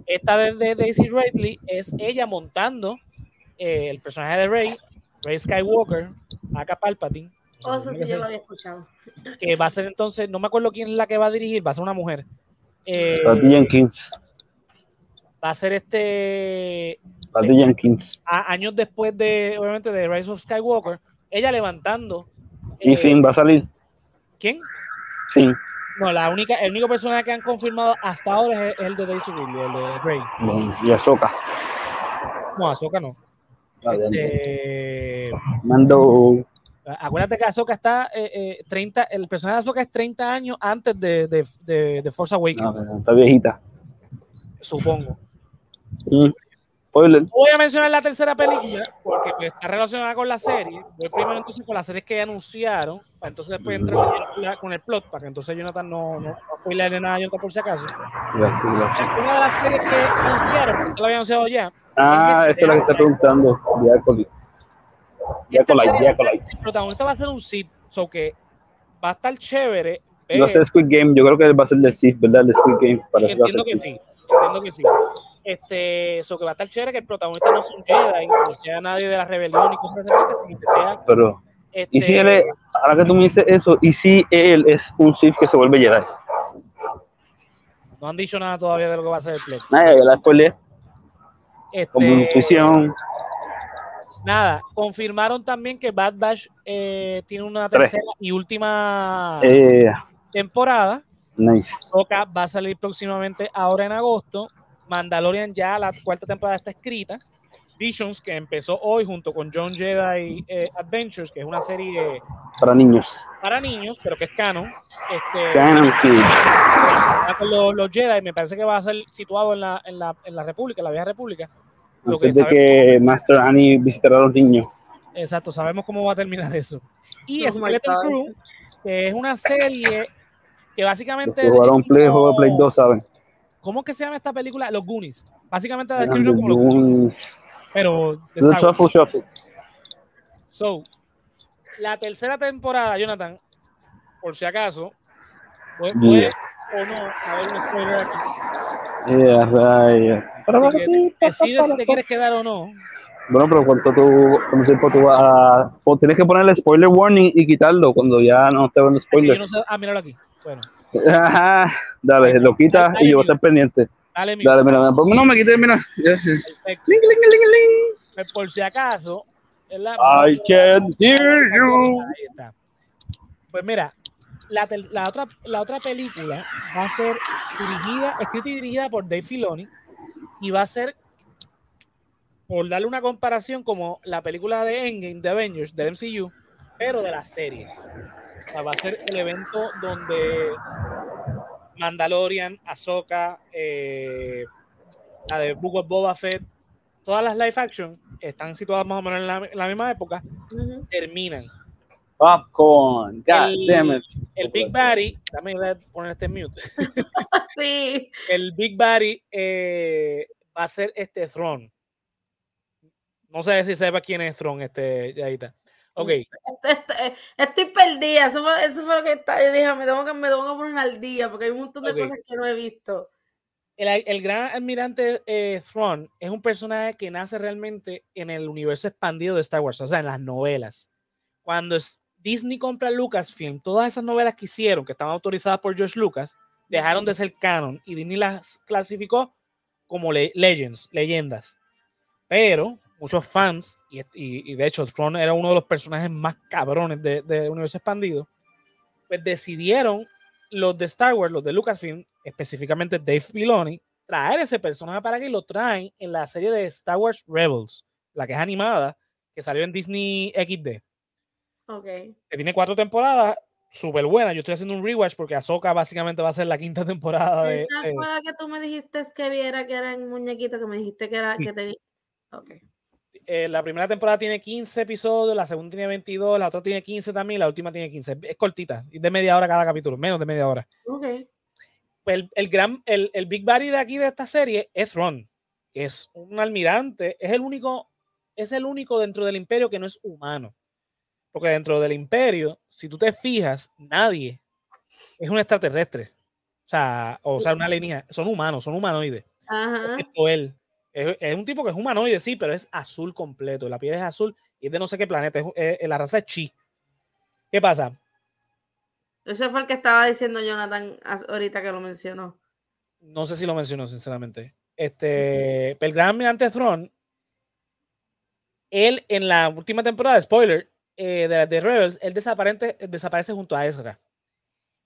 Esta de, de Daisy Ridley es ella montando eh, el personaje de Rey, Rey Skywalker, aka Palpatine, Oh, eso sí que yo lo había escuchado. que va a ser entonces, no me acuerdo quién es la que va a dirigir, va a ser una mujer. Eh, Patty Jenkins. va a ser este Patty Jenkins. a- años después de, obviamente, de Rise of Skywalker, ella levantando. Y eh, Finn va a salir. ¿Quién? Finn. No, la única, el único personaje que han confirmado hasta ahora es, es el de Daisy Ridley, el de Rey. Y Ahsoka. No, Ahsoka no. Adelante. Este, Mando. acuérdate que Ahsoka está eh, eh, 30, el personaje de Ahsoka es 30 años antes de, de, de, de Force Awakens, pero está viejita. supongo. Mm. No voy a mencionar la tercera película porque pues, está relacionada con la serie. Voy primero entonces con las series que ya anunciaron, para entonces después entrar con el- plot, para que entonces Jonathan no, no, no nada a Jonathan por si acaso. Gracias, gracias. Una de las series que anunciaron, porque lo había anunciado ya, Ah, esa es la que está preguntando. Diacolite. esta Diacolite, serie, Diacolite. el protagonista va a ser un Sith, so que va a estar chévere. No ver- sé Squid Game, yo creo que va a ser del Sith, ¿verdad? El Squid Game. Va a ser Entiendo que sí, entiendo que sí. Este, eso que va a estar chévere que el protagonista no sea un Jedi, ni sea nadie de la rebelión y cosas así, que sea. Pero, Este, ¿y si él es, ahora que tú me dices eso, y si él es un Sith que se vuelve Jedi? No han dicho nada todavía de lo que va a ser el plot. Nada, ya la spoileé, Este, como intuición. Nada, confirmaron también que Bad Batch eh, tiene una Tres. tercera y última Eh, temporada. nice. Va a salir próximamente ahora en agosto. Mandalorian ya la cuarta temporada está escrita. Visions, que empezó hoy junto con John Jedi eh, Adventures, que es una serie Para niños. para niños, pero que es canon. Este, Canon Kids. los, los Jedi, me parece que va a ser situado en la, en la, en la República, en la vieja República. Lo que Antes de sabemos- que Master Annie visitará a los niños. Exacto, sabemos cómo va a terminar eso. Y Oh Skeleton. Crew, que es una serie que Los básicamente. que jugaron es Play, juego Play 2, ¿saben? ¿Cómo que se llama esta película? Los Goonies. Básicamente la Eran describen de como los Goonies, Goonies. Pero. Shuffle Shuffle. So, la tercera temporada, Jonathan, por si acaso, puede, Yeah. puede o no haber un spoiler aquí. Yeah, que para, Decides si te quieres quedar o no. Bueno, pero ¿cuánto, tú, cuánto tiempo tú vas a...? tienes que ponerle spoiler warning y quitarlo cuando ya no esté viendo Yo spoiler. no sé, ah, míralo aquí. Bueno, *laughs* Ajá, dale, lo quitas y yo voy a estar pendiente. Dale, mi Dale, mira, pues no me quites, mira. Ya, sí. perfecto. Ling, ling, ling, ling. Pues, por si acaso, I can hear you. Ahí está. Pues mira, la, otra, la otra película va a ser dirigida, escrita y dirigida por Dave Filoni y va a ser, por darle una comparación, como la película de Endgame de Avengers del MCU, pero de las series. O sea, va a ser el evento donde Mandalorian, Ahsoka, eh, la de Book of Boba Fett, todas las live action están situadas más o menos en la, en la misma época, terminan. Popcorn, god El- damn it. El Big Daddy, dame voy a poner este mute. *laughs* Sí. El Big Daddy eh, va a ser este Throne. No sé si sepa quién es Throne, este, ya ahí está. Ok, Este- este- estoy perdida. Eso fue, eso fue lo que está. Yo dije, me tengo, que, me tengo que poner al día porque hay un montón de Ok. cosas que no he visto. el, el gran almirante eh, Thrawn es un personaje que nace realmente en el universo expandido de Star Wars, o sea, en las novelas. Cuando Disney compra Lucasfilm, todas esas novelas que hicieron, que estaban autorizadas por George Lucas, dejaron de ser canon y Disney las clasificó como le- legends, leyendas. Pero muchos fans, y, y- y de hecho Thrawn era uno de los personajes más cabrones de, de Universo Expandido, pues decidieron los de Star Wars, los de Lucasfilm, específicamente Dave Filoni, traer ese personaje para que lo traen en la serie de Star Wars Rebels, la que es animada, que salió en Disney XD, Ok. que tiene cuatro temporadas, súper buena. Yo estoy haciendo un rewatch porque Ahsoka básicamente va a ser la quinta temporada. Esa de- fue la que tú me dijiste que viera que era en muñequito, que me dijiste que era Sí. que tenía. Ok. Eh, la primera temporada tiene 15 episodios, la segunda tiene 22, la otra tiene 15 también, la última tiene 15. Es cortita, de media hora cada capítulo, menos de media hora. Ok. Pues el, el gran, el, el Big Buddy de aquí de esta serie es Ron. que es un almirante, es el único, es el único dentro del imperio que no es humano. Porque dentro del imperio, si tú te fijas, nadie es un extraterrestre. O sea, o sea, una línea, son humanos, son humanoides. Excepto él. Es, un tipo que es humanoide, sí, pero es azul completo. La piel es azul y es de no sé qué planeta. Es, la raza es chi. ¿Qué pasa? Ese fue el que estaba diciendo Jonathan ahorita que lo mencionó. No sé si lo mencionó, sinceramente. Este, el gran almirante Thrawn, él en la última temporada, spoiler, eh, de, de, Rebels, él desaparece, desaparece junto a Ezra.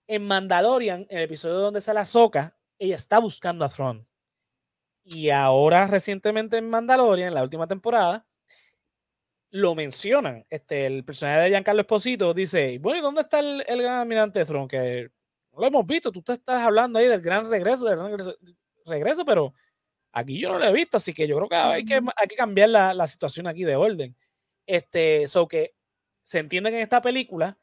En Mandalorian, en el episodio donde sale Ahsoka, ella está buscando a Thrawn. Y ahora, recientemente en Mandalorian, en la última temporada, lo mencionan. Este, el personaje de Giancarlo Esposito dice: Bueno, ¿y dónde está el, el gran almirante Thrawn? Que no lo hemos visto. Tú te estás hablando ahí del gran regreso, del gran regreso, pero aquí yo no lo he visto. Así que yo creo que hay que, hay que cambiar la, la situación aquí de orden. Este, so que se entiende que en esta película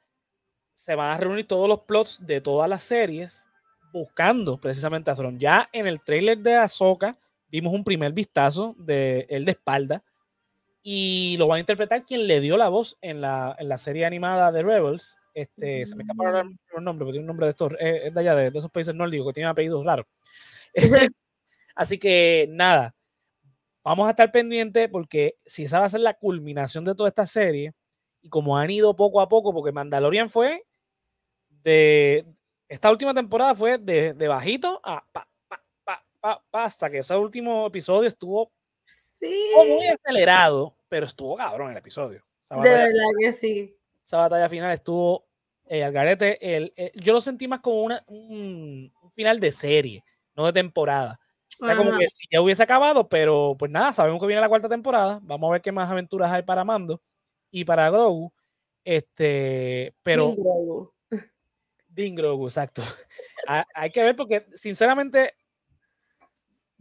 se van a reunir todos los plots de todas las series buscando precisamente a Thrawn. Ya en el trailer de Ahsoka vimos un primer vistazo de él de espalda y lo va a interpretar quien le dio la voz en la, en la serie animada de Rebels. Este, Se me escapa el nombre, pero tiene un nombre de estos, eh, es de allá, de, esos países nórdicos que tienen apellidos raros. *laughs* Así que nada, vamos a estar pendientes porque si esa va a ser la culminación de toda esta serie, y como han ido poco a poco, porque Mandalorian fue de esta última temporada fue de, de bajito a pa, pa, pa, hasta que ese último episodio estuvo muy acelerado, pero estuvo cabrón el episodio. de verdad que sí. Esa batalla final estuvo eh, al garete. El, eh, yo lo sentí más como una, un, final de serie, no de temporada. Era como que si ya hubiese acabado, pero pues nada, sabemos que viene la cuarta temporada. Vamos a ver qué más aventuras hay para Mando y para Grogu. Este, pero. Din Grogu. exacto. *laughs* hay que ver porque, sinceramente,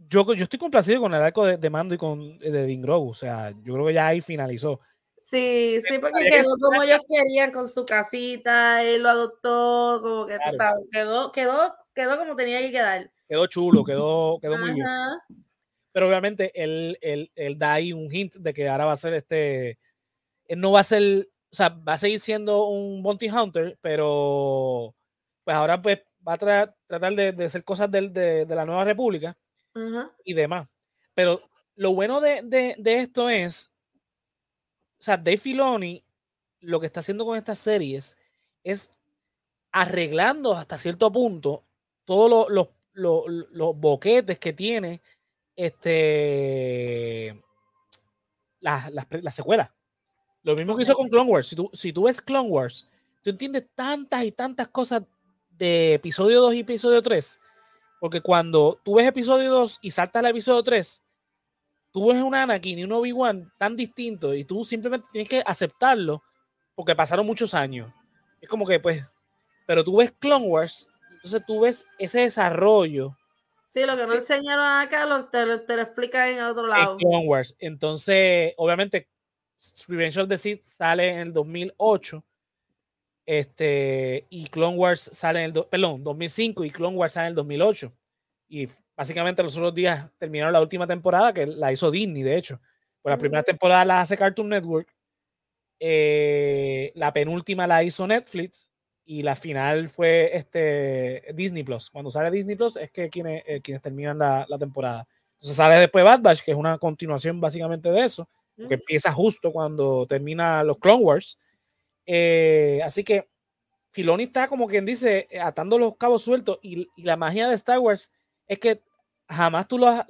yo, yo estoy complacido con el arco de, Mando y con de Din Grogu. O sea, yo creo que ya ahí finalizó. Sí, sí, porque quedó como ellos querían con su casita, él lo adoptó, como que sabes, quedó, quedó, quedó como tenía que quedar. Quedó chulo, quedó, quedó muy bien. Pero obviamente él, él, él da ahí un hint de que ahora va a ser este no va a ser, o sea, va a seguir siendo un Bounty Hunter, pero pues ahora pues va a tratar de, de, hacer cosas de, de, la Nueva República y demás. Pero lo bueno de, esto es, o sea, Dave Filoni lo que está haciendo con estas series es arreglando hasta cierto punto todos los, los, los boquetes que tiene este las la, la secuelas. Lo mismo que hizo con Clone Wars. Si tú, si tú ves Clone Wars, tú entiendes tantas y tantas cosas de episodio 2 y episodio 3. Porque cuando tú ves episodio 2 y saltas al episodio 3, tú ves un Anakin y un Obi-Wan tan distintos y tú simplemente tienes que aceptarlo porque pasaron muchos años. Es como que, pues, pero tú ves Clone Wars, entonces tú ves ese desarrollo. Sí, lo que no enseñaron acá lo, te, lo, te, lo explican en el otro lado. En Clone Wars. Entonces, obviamente, Revenge of the Sith sale en el 2008. Este, y Clone Wars sale en el, perdón, 2005 y Clone Wars sale en el 2008. Y básicamente los otros días terminaron la última temporada que la hizo Disney, de hecho. Pues la primera temporada la hace Cartoon Network. Eh, la penúltima la hizo Netflix y la final fue este Disney Plus. Cuando sale Disney Plus es que quienes, eh, quienes terminan la, la, temporada. Entonces sale después Bad Batch, que es una continuación básicamente de eso que empieza justo cuando termina los Clone Wars. Eh, así que Filoni está como quien dice, atando los cabos sueltos y, la magia de Star Wars es que jamás tú lo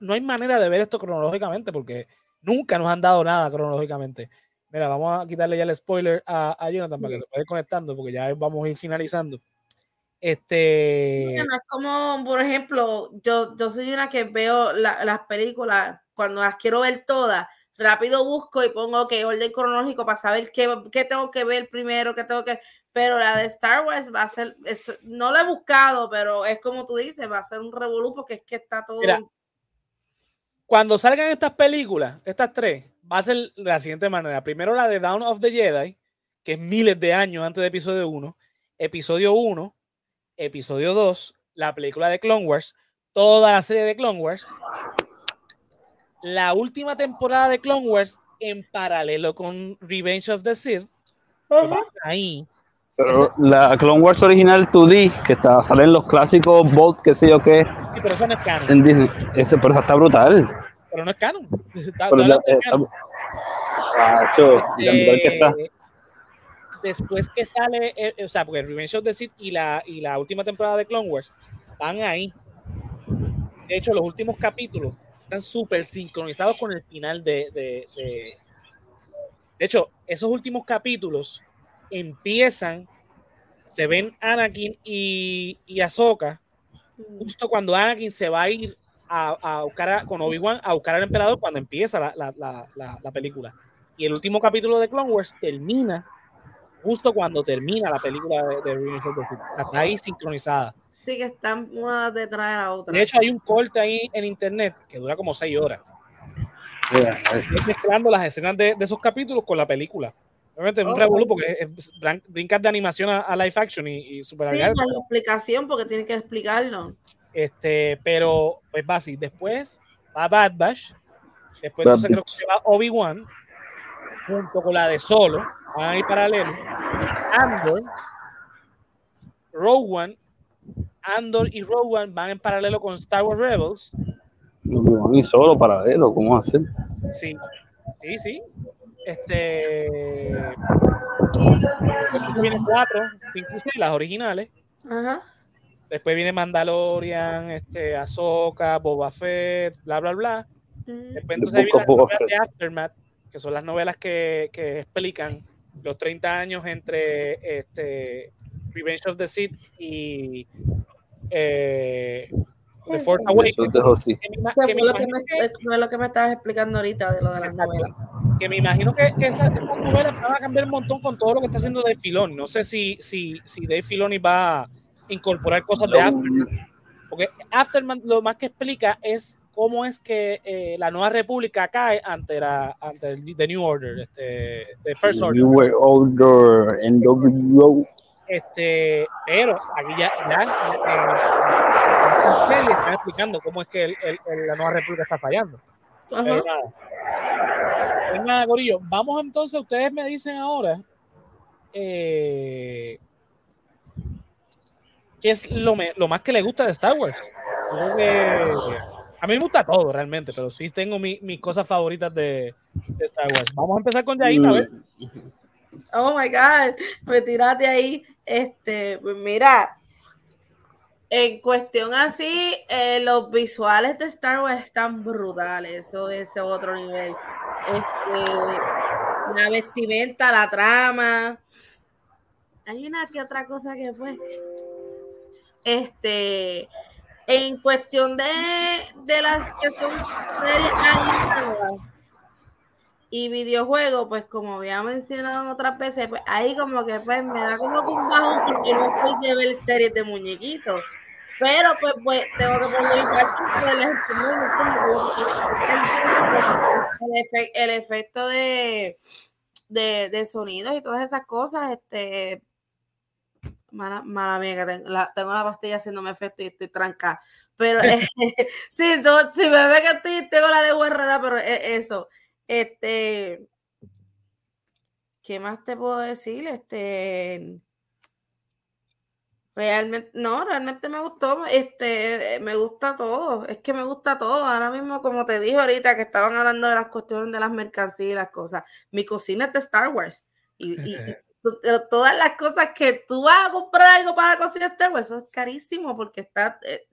no hay manera de ver esto cronológicamente porque nunca nos han dado nada cronológicamente. Mira, vamos a quitarle ya el spoiler a, a Jonathan para que se vaya conectando porque ya vamos a ir finalizando. Este. es como, por ejemplo, yo, yo soy una que veo las películas cuando las quiero ver todas rápido busco y pongo que orden cronológico para saber qué, qué, tengo que ver primero, qué tengo que. Pero la de Star Wars va a ser, no la he buscado, pero es como tú dices, va a ser un revolú porque es que está todo. cuando salgan estas películas, estas tres, va a ser de la siguiente manera. Primero la de Down of the Jedi, que es miles de años antes de episodio 1. Episodio 1, episodio 2, la película de Clone Wars, toda la serie de Clone Wars la última temporada de Clone Wars en paralelo con Revenge of the Sith. Ahí. Pero la Clone Wars original 2D, que está, salen los clásicos Bolt, qué sé yo qué, Sí, pero eso no es canon. en Disney, ese, pero esa está brutal. Pero no es canon. Está- Pero hablando de está- canon. Macho, la brutal que está. Eh, después que sale, eh, o sea, porque Revenge of the Sith y la, y la última temporada de Clone Wars van ahí. De hecho, los últimos capítulos están súper sincronizados con el final de, de, de- de hecho, esos últimos capítulos empiezan, se ven Anakin y, y Ahsoka justo cuando Anakin se va a ir a, a buscar a- con Obi-Wan a buscar al emperador cuando empieza la, la- la- la- la película. Y el último capítulo de Clone Wars termina justo cuando termina la película de, de Revenge of the. Está ahí sincronizada. Sí, que están una detrás de la otra. De hecho, hay un corte ahí en internet que dura como seis horas. Es mezclando las escenas de, de esos capítulos con la película. Obviamente es un revolú porque es- brincas de animación a, a live action y, y super Sí, la explicación, porque tiene que explicarlo. Este, pero pues va así. Después va Bad Batch. Después Bad entonces creo que va Obi-Wan junto con la de Solo. Van ahí paralelo. Andor, Rogue One. Andor y Rogue One van en paralelo con Star Wars Rebels. Y solo paralelo, ¿cómo hacer? Sí, sí, sí. Este. Después vienen cuatro, cinco y seis, las originales. Ajá. Después viene Mandalorian, este, Ahsoka, Boba Fett, bla, bla, bla. Mm. Después entonces of las novelas Fett. de Aftermath, que son las novelas que, que explican los 30 años entre este, Revenge of the Sith y eh, The Force Eso Awakens. así. Que me, que me fue lo que, me, que- lo que me estabas explicando ahorita de lo de las Exacto. novelas. que me imagino que, que esas, estas novelas van a cambiar un montón con todo lo que está haciendo Dave Filoni. No sé si, si, si Dave Filoni va a incorporar cosas de Aftermath. Porque Aftermath lo más que explica es cómo es que eh, la nueva república cae ante, la, ante el The New Order, este, the First Order. You were older, NWO. Este, pero aquí ya, ya eh, en esta serie están explicando cómo es que el- el- el- la nueva república está fallando. Ajá. Pero nada. Nada, Corillo. Vamos entonces, ustedes me dicen ahora eh, qué es lo, me- lo más que les gusta de Star Wars. Yo creo que- a mí me gusta todo realmente, pero sí tengo mi- mis cosas favoritas de, de Star Wars. Vamos a empezar con Yaita, a ver. Oh my God, me tiraste ahí. Este, pues mira, en cuestión así, eh, los visuales de Star Wars están brutales. Eso es otro nivel. Este, la vestimenta, la trama. Hay una que otra cosa que fue. Este, en cuestión de, de las que son series animadas y videojuegos, pues como había mencionado otras veces, pues ahí como que pues me da como que un bajón porque no soy de ver series de muñequitos. Pero pues, pues tengo que poner el el, el efecto de, de, sonidos y todas esas cosas, este mala, mala mía que tengo la, tengo la pastilla haciéndome efecto y estoy trancada. Pero *laughs* eh, sí, si me ve que estoy, tengo la lengua enredada, pero es eso. Este, ¿qué más te puedo decir? Este, realmente, no, realmente me gustó, este, me gusta todo, es que me gusta todo. Ahora mismo, como te dije ahorita, que estaban hablando de las cuestiones de las mercancías y las cosas, mi cocina es de Star Wars. Y, y- y *laughs* to- to- todas las cosas que tú vas a comprar algo para la cocina de Star Wars, eso es carísimo porque está... eh,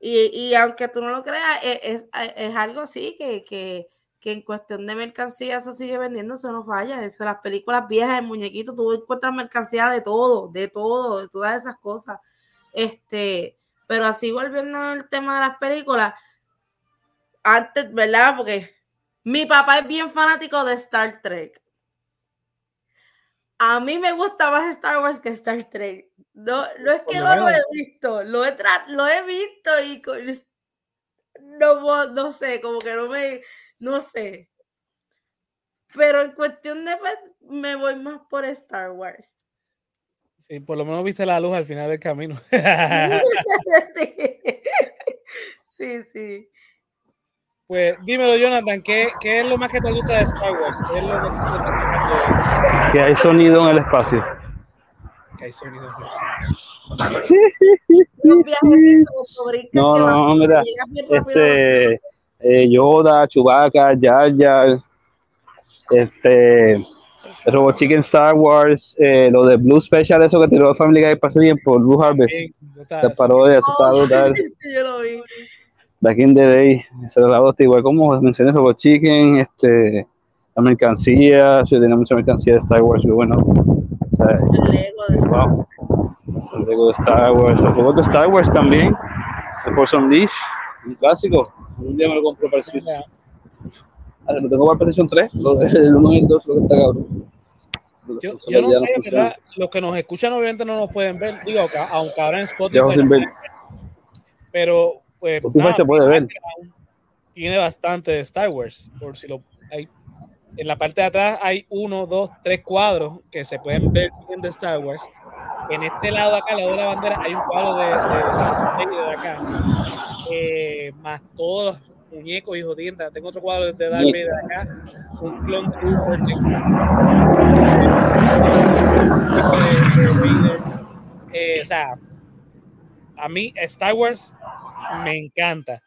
y, y aunque tú no lo creas, e- es, es algo así que, que, que en cuestión de mercancía eso sigue vendiendo, eso no falla. Eso, las películas viejas de muñequitos, tú encuentras mercancía de todo, de todo, de todas esas cosas. Este, pero así volviendo al tema de las películas, antes, ¿verdad? Porque mi papá es bien fanático de Star Trek. A mí me gusta más Star Wars que Star Trek. No, no es que no lo he visto, lo he, lo he visto y no, no sé, como que no me, no sé. Pero en cuestión de, me voy más por Star Wars. Sí, por lo menos viste la luz al final del camino. *laughs* sí. sí, sí. Pues dímelo, Jonathan, ¿qué, ¿qué, es lo más que te gusta de Star Wars? ¿Qué es lo que te está Que hay sonido en el espacio. Que hay sonido en el espacio. no, no, mira. Este, eh, Yoda, Chewbacca, Jar Jar, este, Robo Chicken Star Wars, eh, lo de Blue Special, eso que tiró Family Guy para ese tiempo, Blue Harvest. Se paró de eso, oh, *laughs* sí, yo lo vi. Back in the day, se lo igual como mencioné Robo Chicken, este, la mercancía, sí, tenía mucha mercancía de Star Wars, y bueno. el Lego de Star Wars. El Lego de Star Wars, los de Star Wars también, The Force Unleashed, un clásico. Un día me lo compro para el Switch. Ahora, lo tengo para PlayStation 3, lo, el 1 y el 2, lo que está cabrón. Yo, yo no sé, ¿verdad? Los que nos escuchan obviamente no nos pueden ver, digo, aunque ahora en Spotify. Pero, pues. Spotify se puede ver. Tiene bastante de Star Wars, por si lo hay. En la parte de atrás hay uno, dos, tres cuadros que se pueden ver bien de Star Wars. En este lado acá, al lado de la bandera, hay un cuadro de, de, de, de acá. Eh, más todos los muñecos y jodiendas. Tengo otro cuadro de Darth Vader acá, un clone trooper. Eh, o sea, a mí Star Wars me encanta.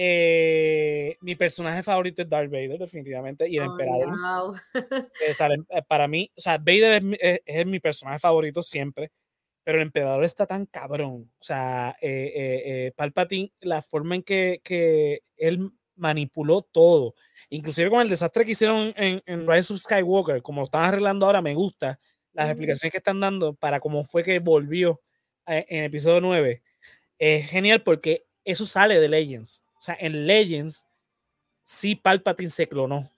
Eh, mi personaje favorito es Darth Vader, definitivamente, y el emperador. *laughs* para mí, o sea, Vader es, es, mi personaje favorito siempre pero el emperador está tan cabrón. O sea, eh, eh, eh, Palpatine, la forma en que, que, él manipuló todo, inclusive con el desastre que hicieron en, en Rise of Skywalker, como lo están arreglando ahora, me gusta las explicaciones que están dando para cómo fue que volvió en episodio 9. Es genial porque eso sale de Legends. O sea, en Legends sí Palpatine se clonó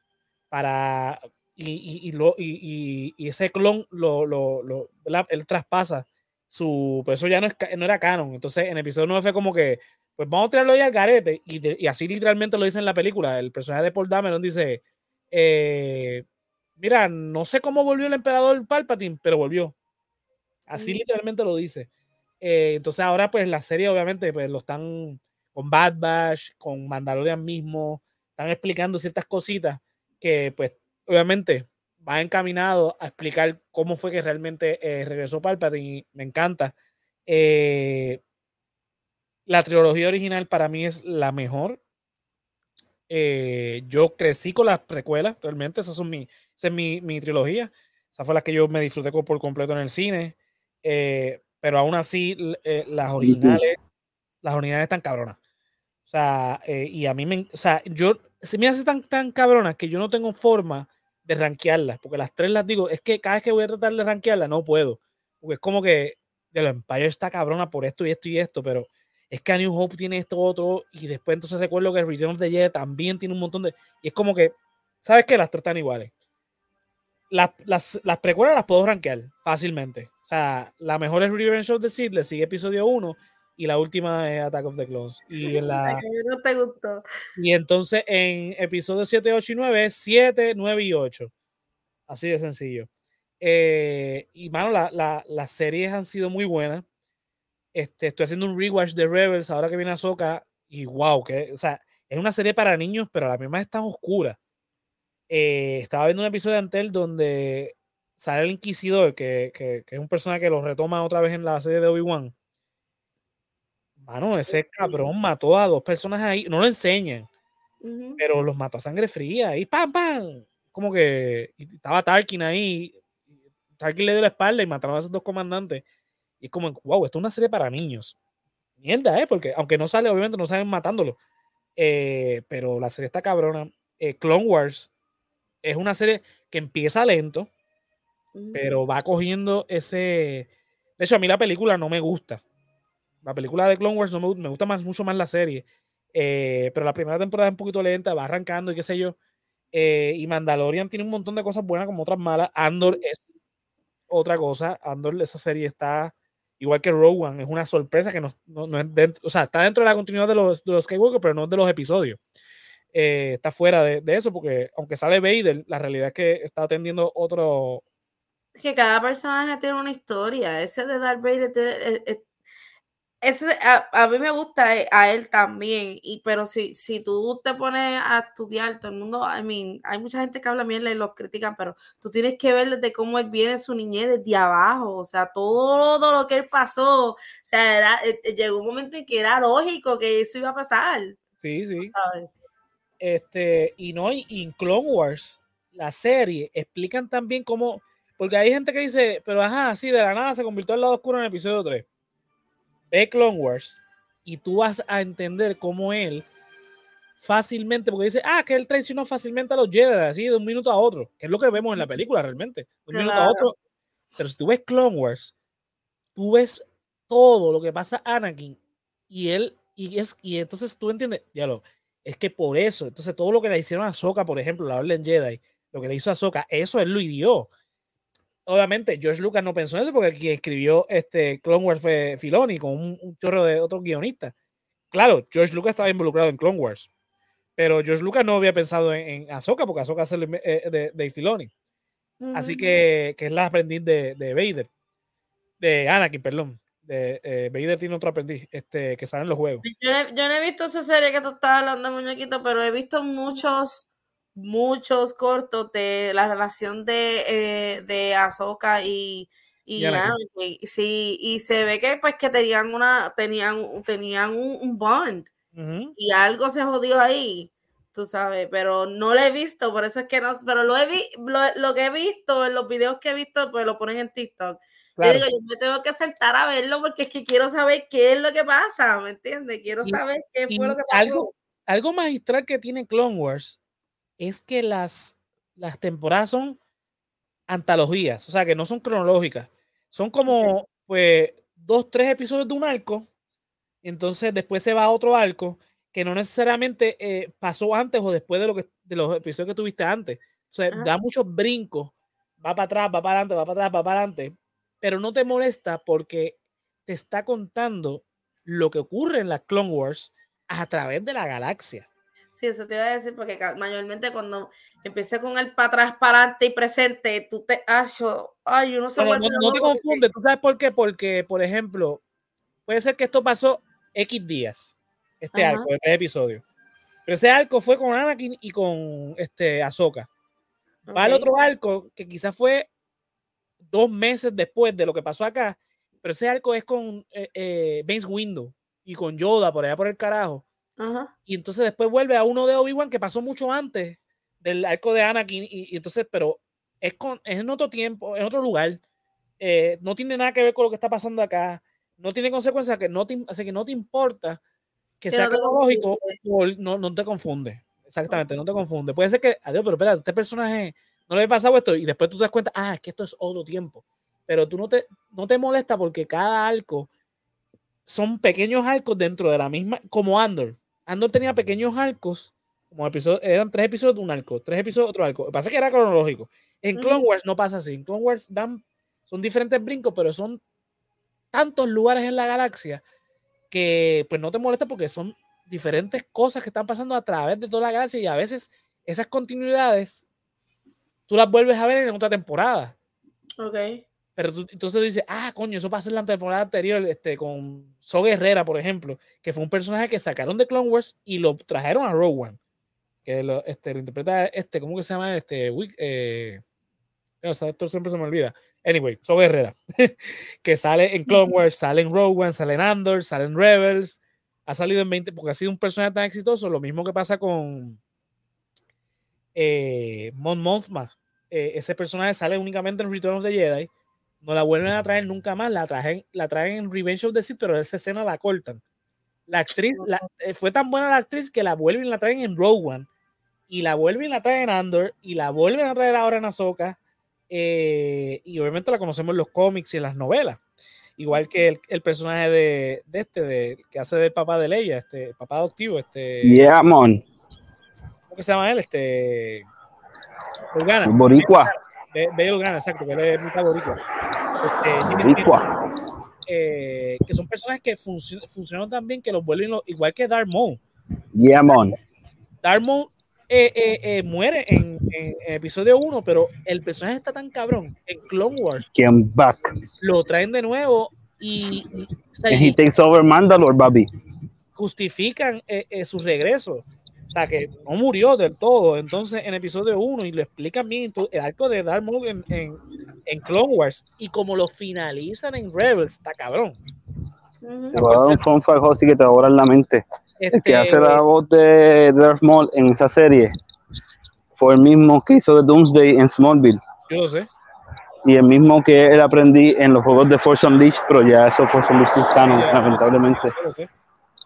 para y, y, lo, y, y ese clon lo, lo, lo él traspasa su, pues eso ya no, es, no era canon. Entonces, en episodio 9 fue como que, pues vamos a tirarlo ahí al garete. Y, y, así literalmente lo dice en la película. El personaje de Paul Dameron dice, eh, mira, no sé cómo volvió el emperador Palpatine, pero volvió. Así literalmente lo dice. Eh, entonces ahora pues la serie obviamente pues lo están con Bad Batch, con Mandalorian mismo, están explicando ciertas cositas que pues obviamente va encaminado a explicar cómo fue que realmente eh, regresó Palpatine y me encanta. Eh, la trilogía original para mí es la mejor. Eh, yo crecí con las precuelas, realmente, esa, son mi, esa es mi, mi, trilogía. Esa fue la que yo me disfruté por completo en el cine. pero aún así, las originales, las originales están cabronas. O sea, y a mí me, o sea, yo, se me hace tan, tan cabrona que yo no tengo forma de rankearlas, porque las tres las digo, es que cada vez que voy a tratar de rankearlas no puedo, porque es como que de lo Empire está cabrona por esto y esto y esto, pero es que a New Hope tiene esto otro, y después entonces recuerdo que Return of the Jedi también tiene un montón de, y es como que, ¿sabes qué? Las tres están iguales. Las, las, las precuelas las puedo rankear fácilmente. O sea, la mejor es Revenge of the Sith, le sigue episodio 1 y la última es Attack of the Clones. Y *laughs* en la... no te gustó. Y entonces en episodios 7, 8 y 9 es 7, 9 y 8. Así de sencillo. Eh, y mano, la, la, las series han sido muy buenas. Este, estoy haciendo un rewatch de Rebels ahora que viene Ahsoka y wow, que, o sea, es una serie para niños, pero a la misma es tan oscura. Eh, estaba viendo un episodio de Antel donde sale el Inquisidor, que, que, que, es un personaje que lo retoma otra vez en la serie de Obi-Wan. Mano, ese cabrón mató a dos personas ahí, no lo enseñan, pero los mató a sangre fría y ¡pam, pam! Como que estaba Tarkin ahí, Tarkin le dio la espalda y mataron a esos dos comandantes. Y es como, wow, esto es una serie para niños. Mierda, ¿eh? Porque aunque no sale, obviamente no salen matándolo. Eh, pero la serie está cabrona. Eh, Clone Wars es una serie que empieza lento, pero va cogiendo ese... De hecho, a mí la película no me gusta. La película de Clone Wars no me, me gusta más, mucho más la serie. Eh, pero la primera temporada es un poquito lenta, va arrancando y qué sé yo. Eh, y Mandalorian tiene un montón de cosas buenas como otras malas. Andor es otra cosa. Andor, esa serie está igual que Rowan, es una sorpresa que no, no, es dentro, o sea, está dentro de la continuidad de los, de los Skywalker, pero no de los episodios. Eh, está fuera de, de, eso, porque aunque sale Vader, la realidad es que está atendiendo otro. Que cada personaje tiene una historia. Ese de Darth Vader ese, a, a, mí me gusta e, a él también, y, pero si, si tú te pones a estudiar, todo el mundo, I mean, hay mucha gente que habla mierda y los critican, pero tú tienes que ver desde cómo él viene su niñez desde abajo, o sea, todo lo que él pasó, o sea, era, eh, eh, llegó un momento en que era lógico que eso iba a pasar. Sí, sí. Este, y no, y en Clone Wars, la serie, explican también cómo, porque hay gente que dice, pero ajá, sí, de la nada se convirtió al lado oscuro en el episodio 3 ve Clone Wars y tú vas a entender cómo él fácilmente, porque dice, ah, que él traicionó fácilmente a los Jedi, así de un minuto a otro, que es lo que vemos en la película realmente, de un minuto a otro. Pero si tú ves Clone Wars, tú ves todo lo que pasa a Anakin y él, y, es, y entonces tú entiendes, lo es que por eso, entonces todo lo que le hicieron a Soka, por ejemplo, la Orden Jedi, lo que le hizo a Soka, eso él lo hirió obviamente George Lucas no pensó en eso porque quien escribió este Clone Wars fue Filoni con un, chorro de otros guionistas. Claro, George Lucas estaba involucrado en Clone Wars, pero George Lucas no había pensado en, en Ahsoka porque Ahsoka es eh, de, de, Filoni. Así que, que, es la aprendiz de, de Vader, de Anakin, perdón. De, eh, Vader tiene otro aprendiz este, que sale en los juegos. Yo no, yo no he visto esa serie que tú estás hablando, muñequito, pero he visto muchos muchos cortos de la relación de, eh, de Ahsoka y, y, sí, y se ve que pues que tenían una, tenían, tenían un, bond y algo se jodió ahí, tú sabes, pero no lo he visto, por eso es que no, pero lo he vi, lo, que he visto en los videos que he visto, pues lo ponen en TikTok. Yo digo, yo me tengo que sentar a verlo porque es que quiero saber qué es lo que pasa, ¿me entiendes? Quiero saber qué fue lo que pasó. Algo, algo magistral que tiene Clone Wars es que las, las temporadas son antologías, o sea, que no son cronológicas. Son como, pues, dos, tres episodios de un arco, entonces después se va a otro arco que no necesariamente eh, pasó antes o después de, lo que, de los episodios que tuviste antes. O sea, da muchos brincos, va para atrás, va para adelante, va para atrás, va para adelante, pero no te molesta porque te está contando lo que ocurre en las Clone Wars a través de la galaxia. Sí, eso te iba a decir, porque mayormente cuando empecé con el para atrás, para adelante y presente, tú te. Ay, yo no sé. No, no, te confundes, ¿tú sabes por qué? Porque, por ejemplo, puede ser que esto pasó X días, este arco, este episodio. Pero ese arco fue con Anakin y con este Ahsoka. Va al otro arco, que quizás fue dos meses después de lo que pasó acá, pero ese arco es con eh, eh Window y con Yoda por allá por el carajo y entonces después vuelve a uno de Obi-Wan que pasó mucho antes del arco de Anakin. Y, entonces, pero es, con, es en otro tiempo, en otro lugar. Eh, no tiene nada que ver con lo que está pasando acá. No tiene consecuencias que no te, así que no te importa que sea cronológico no, no te confunde. Exactamente, no te confunde. Puede ser que, adiós, pero espera, este personaje no le ha pasado esto y después tú te das cuenta, ah, es que esto es otro tiempo. Pero tú no te, no te molesta porque cada arco son pequeños arcos dentro de la misma, como Andor. Andor tenía pequeños arcos, como episodios, eran tres episodios de un arco, tres episodios otro arco. Lo que pasa es que era cronológico. En Clone Wars no pasa así. En Clone Wars dan, son diferentes brincos, pero son tantos lugares en la galaxia que pues no te molesta porque son diferentes cosas que están pasando a través de toda la galaxia y a veces esas continuidades tú las vuelves a ver en otra temporada. Ok. Pero tú, entonces tú dices, ah, coño, eso pasó en la temporada anterior este, con So Guerrera, por ejemplo, que fue un personaje que sacaron de Clone Wars y lo trajeron a Rogue One. Que lo, este, lo interpreta, este, ¿cómo que se llama? Este, eh, no, esto siempre se me olvida. Anyway, So Guerrera, *laughs* que sale en Clone Wars, sale en Rogue One, sale en Andor, sale en Rebels, ha salido en 20, porque ha sido un personaje tan exitoso, lo mismo que pasa con eh, Mon Mothma. Eh, ese personaje sale únicamente en Return of the Jedi no la vuelven a traer nunca más, la traen, la traen en Revenge of the Sith, pero esa escena la cortan. La actriz, eh, fue tan buena la actriz que la vuelven y la traen en Rogue One, y la vuelven y la traen en Andor, y la vuelven a traer ahora en Ahsoka, eh, y obviamente la conocemos en los cómics y en las novelas. Igual que el, personaje de, este, de, que hace del papá de Leia, este, papá adoptivo, este. Yeah, mon. ¿Cómo se llama él? Este. Boricua. Bello Gana, exacto, que él es mitad boricua. Este, eh, que son personas que funcionan tan bien que los vuelven igual que Maul. Yeah, man. Darth Maul eh, eh, muere en, episodio 1, pero el personaje está tan cabrón en Clone Wars. Back. Lo traen de nuevo Y, o sea, he y takes over Mandalore, Bobby. justifican eh, eh, su regreso. O sea, que no murió del todo. Entonces, en episodio 1, y lo explican bien, el arco de Darth Maul en, en, en Clone Wars, y como lo finalizan en Rebels, está cabrón. Te voy a dar un fun fact, José, que te va a volar la mente. El que Este, hace la voz de Darth Maul en esa serie fue el mismo que hizo de Doomsday en Smallville. Yo lo sé. Y el mismo que él aprendí en los juegos de Force Unleashed, pero ya eso Force Unleashed no es canon, lamentablemente. yo lo sé.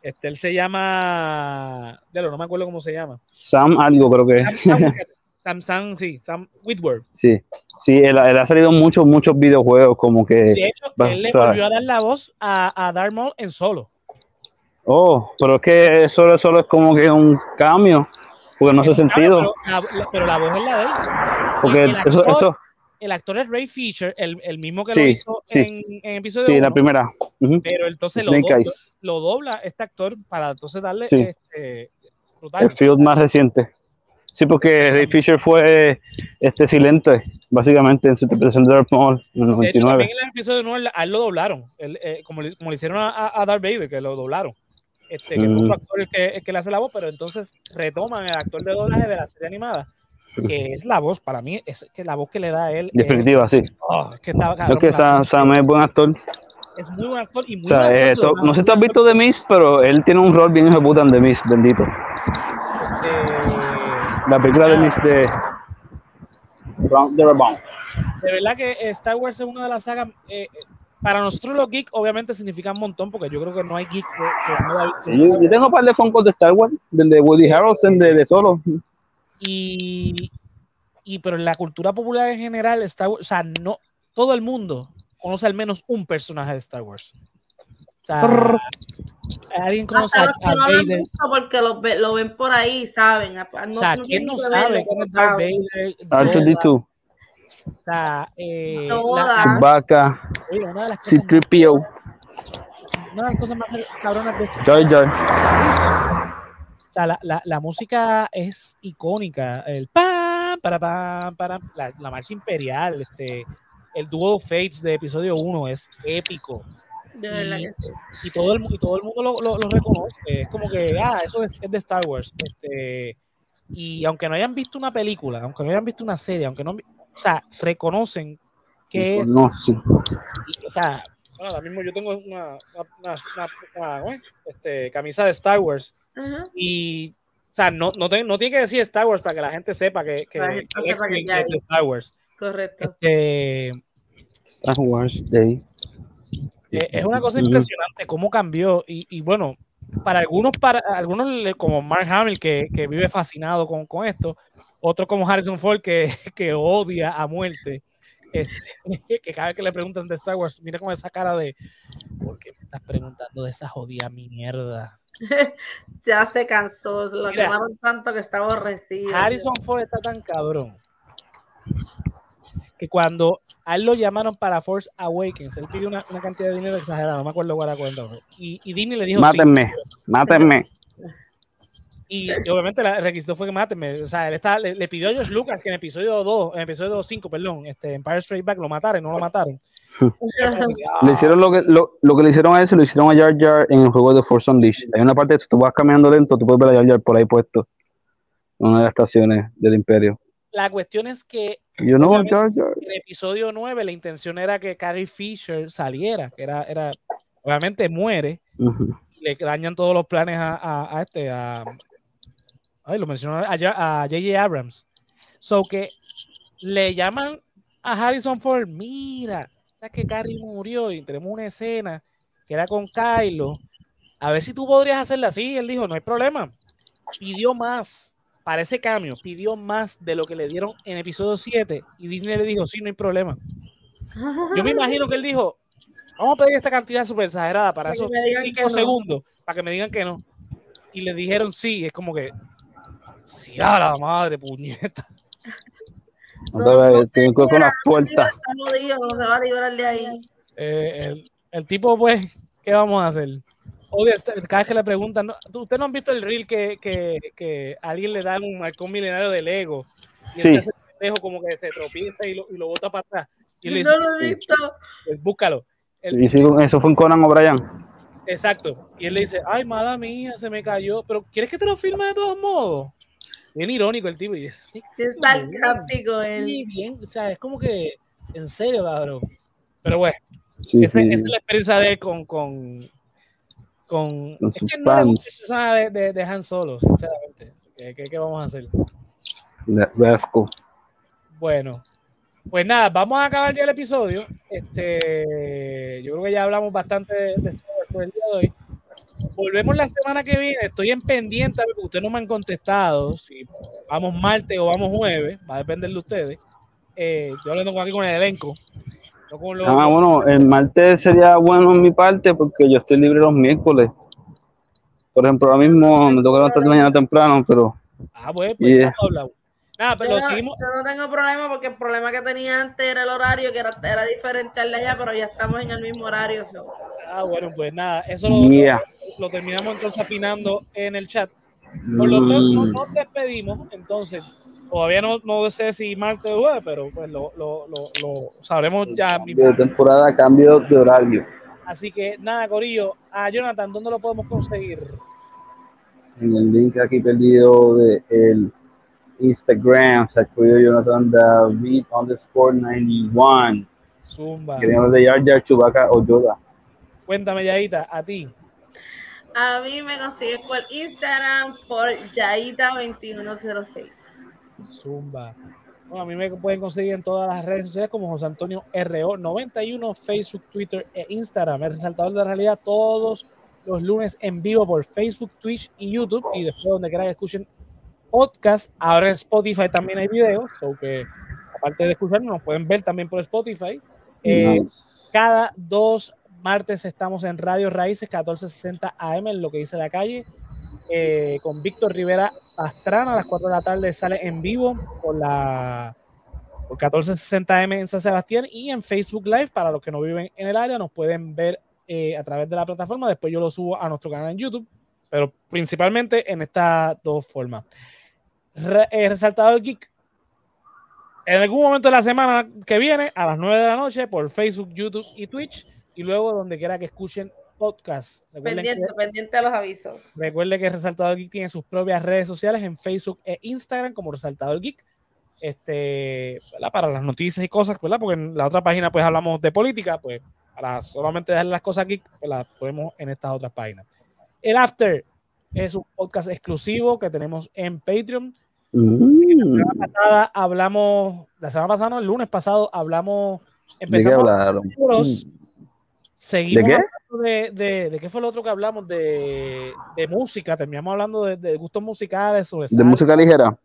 Este, él se llama. Ya no me acuerdo cómo se llama. Sam algo creo que Sam, *laughs* Sam, Sam, sí, Sam Whitworth. sí. Sí, él, él ha salido muchos, muchos videojuegos como que... De hecho, va, él le volvió a dar la voz a, a Darth Maul en solo. Oh, pero es que solo, solo es como que un cambio, porque no hace sentido. Pero la, pero la voz es la de él. Porque el eso, actor- eso, El actor es Ray Fisher, el, el mismo que Sí, lo hizo sí. en, en episodio sí, la uno, Ujú. pero entonces lo dobla, lo dobla este actor para entonces darle Sí. este, el field más reciente. Sí, porque Ray Fisher fue este silente, básicamente, en su interpretación de Darth Maul en el De hecho, 99. también en el episodio 9 a él lo doblaron, Él, eh, como, le, como le hicieron a, a- Darth Vader, que lo doblaron. Este, que Mm. otro actor el que, el que le hace la voz, pero entonces retoman el actor de doblaje de la serie animada, que es la voz, para mí, es que la voz que le da a él. es- Definitiva, sí. oh, es que está, Creo cabrón, que Sam, Sam es buen actor. Es muy buen actor y muy O sea, buen actor eh, to- no sé si tú has visto The Mist, pero él tiene un rol bien puta en The Mist, bendito. Este, La película de Mist de de Rebound. de verdad que eh, Star Wars es una de las sagas. eh, eh, para nosotros los geeks, obviamente significa un montón, porque yo creo que no hay geek que, que no haya visto Yo, yo tengo un par de Funkos de Star Wars, del de Woody Harrelson, de, de Solo. Y, y pero en la cultura popular en general, Star Wars, o sea, no todo el mundo conoce al menos un personaje de Star Wars. O sea, alguien conoce Hasta a, los que a no lo han Vader. visto porque lo, ve- lo ven por ahí, saben. No, O sea, ¿quién no sabe quién es Darth. Vader? Yoda, R2D2, o sea, eh, Chewbacca, oye, una de las cosas más- C-3PO, una de las cosas más cabronas de Jar Jar. O sea, la, la, la música es icónica. El pam, para, pam, para, la, la marcha imperial, este, el dúo Fates de episodio 1 es épico. De verdad Y, que sí. y todo, el, y todo el mundo lo, lo- lo reconoce. Es como que, ah, eso es, es de Star Wars. Este, y aunque no hayan visto una película, aunque no hayan visto una serie, aunque no, o sea, reconocen que es, y, o sea, bueno, ahora mismo yo tengo una, una, una- una- este, camisa de Star Wars Ajá. y, o sea, no, no, te- no tiene que decir Star Wars para que la gente sepa que, que, que sepa que es de Star Wars. Correcto. Este, Star Wars Day. eh, es una cosa impresionante cómo cambió. Y, y bueno, para algunos, para algunos como Mark Hamill, que, que vive fascinado con, con esto, otros como Harrison Ford, que, *laughs* que odia a muerte. este, *laughs* que cada vez que le preguntan de Star Wars, mira con esa cara de ¿por qué me estás preguntando de esa jodida mierda? *laughs* Ya se cansó, lo Mira. quemaron tanto que está aborrecido. Harrison Ford está tan cabrón que cuando a él lo llamaron para Force Awakens, él pidió una, una cantidad de dinero exagerada, no me acuerdo cuál era. Y, y Disney le dijo sí. Mátenme, mátenme. Y, y obviamente la- el requisito fue que mátenme. O sea, él está, le, le pidió a George Lucas que en episodio 2, en episodio 5, perdón, este, Empire Straight Back lo mataron, no lo mataron. *laughs* Le hicieron lo que, lo, lo que le hicieron a se lo hicieron a Jar Jar en el juego de Force Unleashed. Hay una parte que tú vas caminando lento, tú puedes ver a Jar Jar por ahí puesto. En una de las estaciones del Imperio. La cuestión es que en el episodio 9 la intención era que Carrie Fisher saliera, que era, era obviamente muere, le dañan todos los planes a, a- a este, a, ay, lo mencionó a J.J. Abrams. So que le llaman a Harrison Ford, mira, sabes que Carrie murió y tenemos una escena que era con Kylo, a ver si tú podrías hacerla así. Él dijo, no hay problema. Pidió más para ese cambio, pidió más de lo que le dieron en episodio 7 y Disney le dijo, sí, no hay problema. Yo me imagino que él dijo, vamos a pedir esta cantidad súper exagerada para esos me digan que 5 no. segundos, para que me digan que no. Y le dijeron sí, es como que, sí, a la madre, puñeta. No te vayas, tengo que con las puertas. Está jodido, no se va a librar de ahí. Eh, el, el tipo, pues, ¿qué vamos a hacer? Obvio, este- cada vez que le preguntan, ¿no? ¿tú- ¿ustedes no han visto el reel que, que, alguien le dan un marcón milenario de Lego? Y Sí. él se hace pendejo como que se tropieza y lo, y lo bota para atrás. Y él le dice, No lo he visto. pues búscalo. el- sí, eso fue en Conan O'Brien. Exacto. Y él le dice, ay, mala mía, se me cayó. Pero, ¿quieres que te lo filme de todos modos? Bien irónico el tipo. Y es, Es sarcástico él. Sí, bien, o sea, es como que, en serio, cabrón. Pero bueno, Sí, esa, sí. esa es la experiencia de él con. con, con, Con es que no fans. de, de, de Han Solo, sinceramente. ¿Qué, qué, qué vamos a hacer? Asco. Bueno, pues nada, vamos a acabar ya el episodio. Este, yo creo que ya hablamos bastante de Star Wars por el día de hoy. Volvemos la semana que viene. Estoy en pendiente porque ustedes no me han contestado. Si vamos martes o vamos jueves, va a depender de ustedes. Eh, estoy hablando con aquí con el elenco. Ah, bueno, el martes sería bueno en mi parte porque yo estoy libre los miércoles. Por ejemplo, ahora mismo me toca levantar mañana temprano, pero Ah, pues, pues Yeah. hablado. Nada, pero Yo no, seguimos. yo no tengo problema porque el problema que tenía antes era el horario, que era, era diferente al de allá, pero ya estamos en el mismo horario. so. Ah, bueno, pues nada, eso lo, yeah. lo terminamos entonces afinando en el chat. Por lo pronto Mm, nos despedimos, entonces todavía no, no sé si martes o jueves, pero pues lo, lo, lo, lo sabremos ya mismo. de temporada, cambio de horario. Así que nada, Corillo, a Jonathan, ¿dónde lo podemos conseguir? En el link aquí perdido de el Instagram, se escribió Jonathan David underscore 91. Zumba. Queríamos de Jar Jar, Chewbacca o Yoda. Cuéntame, Yaita, a ti. A mí me consigues por Instagram por Yaita2106. Zumba. Bueno, a mí me pueden conseguir en todas las redes sociales como José Antonio RO91, Facebook, Twitter e Instagram. El resaltador de la realidad todos los lunes en vivo por Facebook, Twitch y YouTube. Y después, donde quiera que escuchen podcast, ahora en Spotify también hay videos. So que aparte de escucharnos, nos pueden ver también por Spotify. Eh, Nice. cada dos martes estamos en Radio Raíces 1460 AM, en lo que dice la calle, eh, con Víctor Rivera Pastrana. A las 4 de la tarde sale en vivo por la por 1460 AM en San Sebastián y en Facebook Live. Para los que no viven en el área, nos pueden ver eh, a través de la plataforma. Después yo lo subo a nuestro canal en YouTube, pero principalmente en estas dos formas. Re- eh, Resaltador Geek en algún momento de la semana que viene, a las 9 de la noche, por Facebook, YouTube y Twitch, y luego donde quiera que escuchen podcast. Recuerden que, Pendiente, pendiente a los avisos. recuerden que Resaltador Geek tiene sus propias redes sociales en Facebook e Instagram como Resaltador Geek. Este, ¿verdad? Para las noticias y cosas, ¿verdad? Porque en la otra página pues hablamos de política, pues para solamente darle las cosas geek, pues las ponemos en estas otras páginas. El After es un podcast exclusivo que tenemos en Patreon Mm, pasada hablamos, la semana pasada, no, el lunes pasado hablamos, ¿De qué empezamos libros, seguimos ¿De qué? hablando de, de, de qué fue lo otro que hablamos, de, de música, terminamos hablando de, de gustos musicales, sobre De música ligera.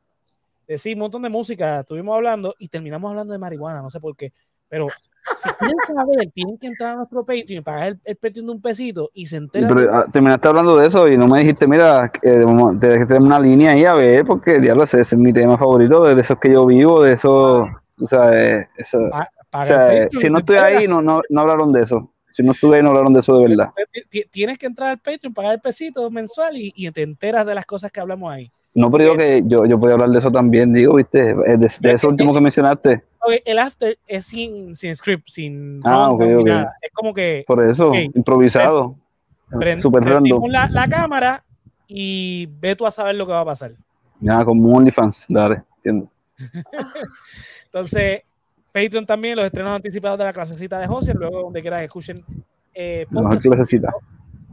sí, un montón de música, estuvimos hablando y terminamos hablando de marihuana, no sé por qué, pero si quieren saber, tienen que entrar a nuestro Patreon y pagar el, el Patreon de un pesito y se enteran Pero ah, terminaste hablando de eso y no me dijiste, mira, eh, te dejé tener una línea ahí a ver, porque diablo, ese, ese es mi tema favorito, de esos que yo vivo, de eso, o sea, eh, eso, o sea, eh, si no estoy ahí, no, no, no hablaron de eso. Si no estuve ahí, no hablaron de eso de verdad. Ti- Tienes que entrar al Patreon, pagar el pesito mensual y, y te enteras de las cosas que hablamos ahí. No, pero digo que yo, yo podía hablar de eso también, digo, viste, eh, de, de eso último que mencionaste, Ok, el after es sin, sin script, sin Ah, ronda ok, ni ok. nada. Es como que por eso, improvisado, prend- super random, la, la cámara y ve tú a saber lo que va a pasar. nada, como OnlyFans, dale, entiendo. *laughs* Entonces, Patreon también, los estrenos anticipados de la clasecita de José, luego donde quieras escuchen eh, podcast, clasecita.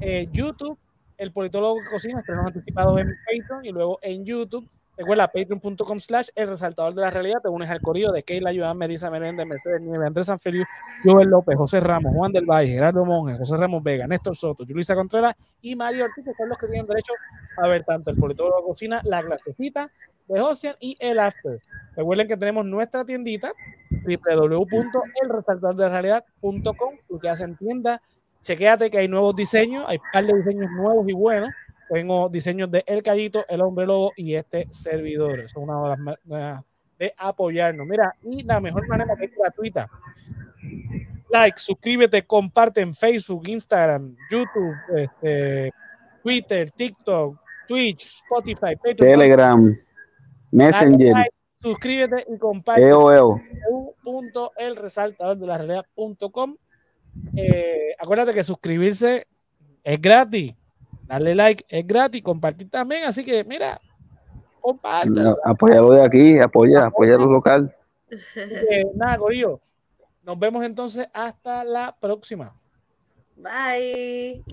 eh, YouTube, el politólogo que cocina, estrenos anticipados en Patreon y luego en YouTube. Recuerda patreon.com slash el resaltador de la realidad. Te unes al corillo de Keila Ayudán, Melissa Menéndez, Mercedes Nieves, Andrés Sanfeliu, Joel López, José Ramos, Juan del Valle, Gerardo Monge, José Ramos Vega, Néstor Soto, Julisa Contreras y Mario Ortiz, que son los que tienen derecho a ver tanto el politólogo de cocina, la clasecita de Josian y el after. Recuerden que tenemos nuestra tiendita www.elresaltadorderealidad.com lo que hacen tienda chequéate que hay nuevos diseños, hay un par de diseños nuevos y buenos. Tengo diseños de El Callito, El Hombre Lobo y este servidor. Es una de las maneras de apoyarnos. Mira, y la mejor manera es gratuita. Like, suscríbete, comparte en Facebook, Instagram, YouTube, este, Twitter, TikTok, Twitch, Spotify. Telegram, Messenger, like, suscríbete y comparte EOL. www.elresaltador de la realidad.com Eh, acuérdate que suscribirse es gratis. Darle like es gratis, compartir también. Así que, mira, comparte. Apóyalo de aquí, apoya, apoya lo local. Eh, nada, Corillo. Nos vemos entonces hasta la próxima. Bye.